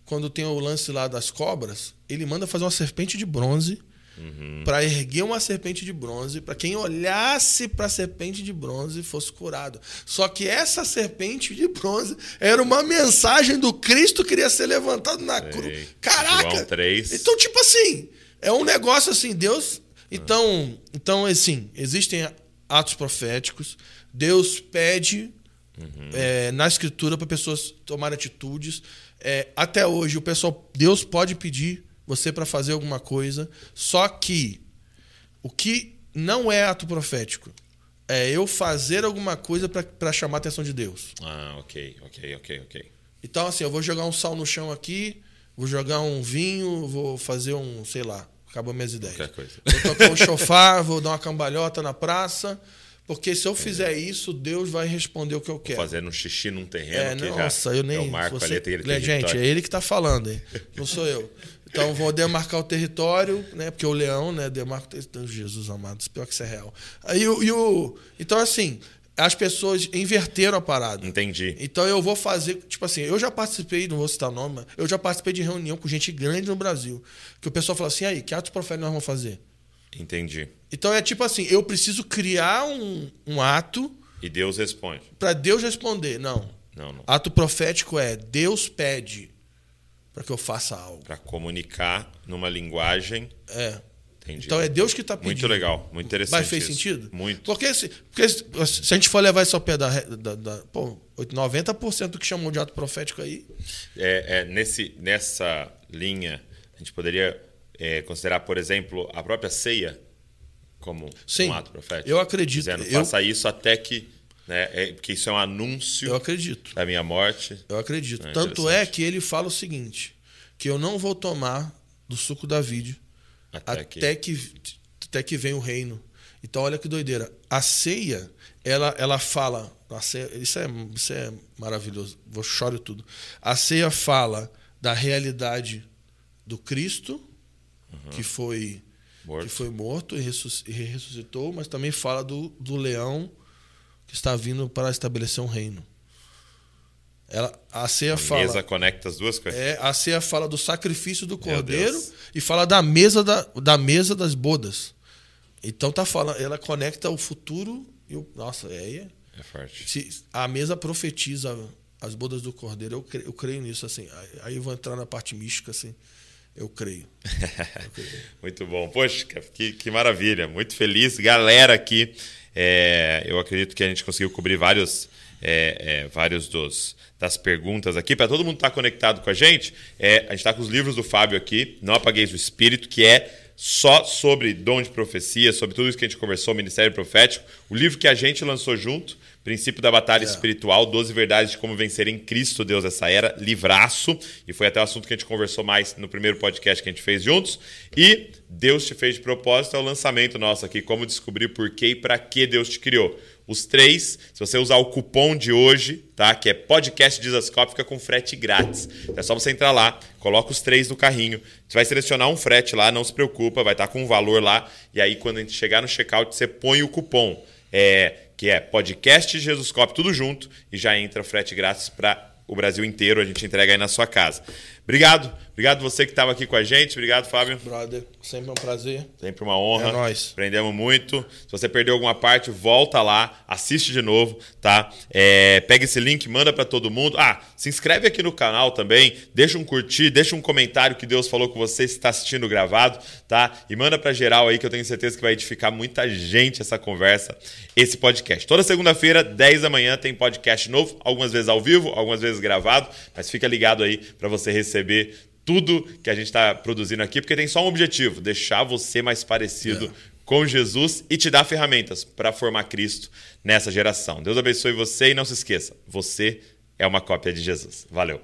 quando tem o lance lá das cobras, ele manda fazer uma serpente de bronze Uhum. para erguer uma serpente de bronze, para quem olhasse para a serpente de bronze fosse curado. Só que essa serpente de bronze era uma mensagem do Cristo que iria ser levantado na cruz. Caraca! João 3. Então, tipo assim, é um negócio assim, Deus. Então, então assim, existem atos proféticos. Deus pede é, na escritura para pessoas tomarem atitudes. É, até hoje, o pessoal, Deus pode pedir você para fazer alguma coisa, só que o que não é ato profético é eu fazer alguma coisa para chamar a atenção de Deus. Ah, ok, ok, ok, ok. Então, assim, eu vou jogar um sal no chão aqui, vou jogar um vinho, vou fazer um, sei lá, acabou minhas ideias. Qualquer coisa. Vou tocar um chofar, vou dar uma cambalhota na praça, porque se eu fizer isso, Deus vai responder o que eu quero. Fazendo um xixi num terreno É, que nossa, já eu nem. é o marco você- ali, tem aquele Né, Gente, é ele que está falando, hein? não sou eu. Então vou demarcar o território, né? Porque o leão, né? Demarca o território. Jesus amado, pior que isso é real. Aí o, e o. Então, assim, as pessoas inverteram a parada. Entendi. Então eu vou fazer, tipo assim, eu já participei, não vou citar o nome, mas eu já participei de reunião com gente grande no Brasil. Que o pessoal fala assim, aí, que atos proféticos nós vamos fazer? Entendi. Então é tipo assim, eu preciso criar um, um ato E Deus responde. para Deus responder. Não. Não, não. Ato profético é Deus pede para que eu faça algo. Para comunicar numa linguagem. É. Entendi. Então é Deus que está pedindo. Muito legal, muito interessante. Mas fez isso. sentido? Muito. Porque se, porque se a gente for levar isso ao pé da. da, da pô, 90% do que chamam de ato profético aí. É, é, nesse, nessa linha, a gente poderia é, considerar, por exemplo, a própria ceia como Sim, um ato profético. eu acredito. Dizendo, Eu- faça isso até que. Né, é, porque isso é um anúncio Eu acredito. da minha morte. Eu acredito. É Tanto é que ele fala o seguinte: que eu não vou tomar do suco da vide Até, até que. que, até que vem o reino. Então, olha que doideira. A ceia, ela, ela fala. A ceia, isso, é, isso é maravilhoso. Vou choro tudo. A ceia fala da realidade do Cristo, que foi Morto. que foi morto e ressus- ressuscitou, mas também fala do, do leão está vindo para estabelecer um reino. Ela, a ceia A fala. mesa conecta as duas coisas. É, a ceia fala do sacrifício do cordeiro e fala da mesa, da, da mesa das bodas. Então tá falando, ela conecta o futuro e o. Nossa, é. é- É forte. Se a mesa profetiza as bodas do cordeiro, eu creio, eu creio nisso, assim. Aí- Aí eu vou entrar na parte mística, assim. Eu creio. Eu creio. Muito bom. Poxa, que, que maravilha. Muito feliz. Galera aqui, é, eu acredito que a gente conseguiu cobrir vários, é, é, vários dos, das perguntas aqui. Para todo mundo estar conectado com a gente, é, a gente está com os livros do Fábio aqui, Não Apagueis o Espírito, que é só sobre dom de profecia, sobre tudo isso que a gente conversou, Ministério Profético. O livro que a gente lançou junto, Princípio da Batalha É. Espiritual, 12 Verdades de Como Vencer em Cristo, Deus, essa era, livraço. E foi até o assunto que a gente conversou mais no primeiro podcast que a gente fez juntos. E Deus te fez de propósito, é o lançamento nosso aqui, como descobrir por que e para que Deus te criou. Os três, se você usar o cupom de hoje, tá? Que é podcast Dizascope, fica com frete grátis. É só você entrar lá, coloca os três no carrinho. Você vai selecionar um frete lá, não se preocupa, vai estar com um valor lá. E aí, quando a gente chegar no checkout, você põe o cupom. É, que é podcast Jesuscope, tudo junto, e já entra frete grátis para o Brasil inteiro, a gente entrega aí na sua casa. Obrigado, obrigado você que estava aqui com a gente, obrigado, Fábio. Brother, sempre um prazer. Sempre uma honra. É nóis. Aprendemos muito. Se você perdeu alguma parte, volta lá, assiste de novo, tá? É, pega esse link, manda para todo mundo. Ah, se inscreve aqui no canal também, deixa um curtir, deixa um comentário que Deus falou com você se está assistindo gravado, tá? E manda para geral aí que eu tenho certeza que vai edificar muita gente essa conversa, esse podcast. Toda segunda-feira, 10 da manhã, tem podcast novo, algumas vezes ao vivo, algumas vezes gravado, mas fica ligado aí para você receber tudo que a gente está produzindo aqui, porque tem só um objetivo: deixar você mais parecido com Jesus e te dar ferramentas para formar Cristo nessa geração. Deus abençoe você e não se esqueça: você é uma cópia de Jesus. Valeu.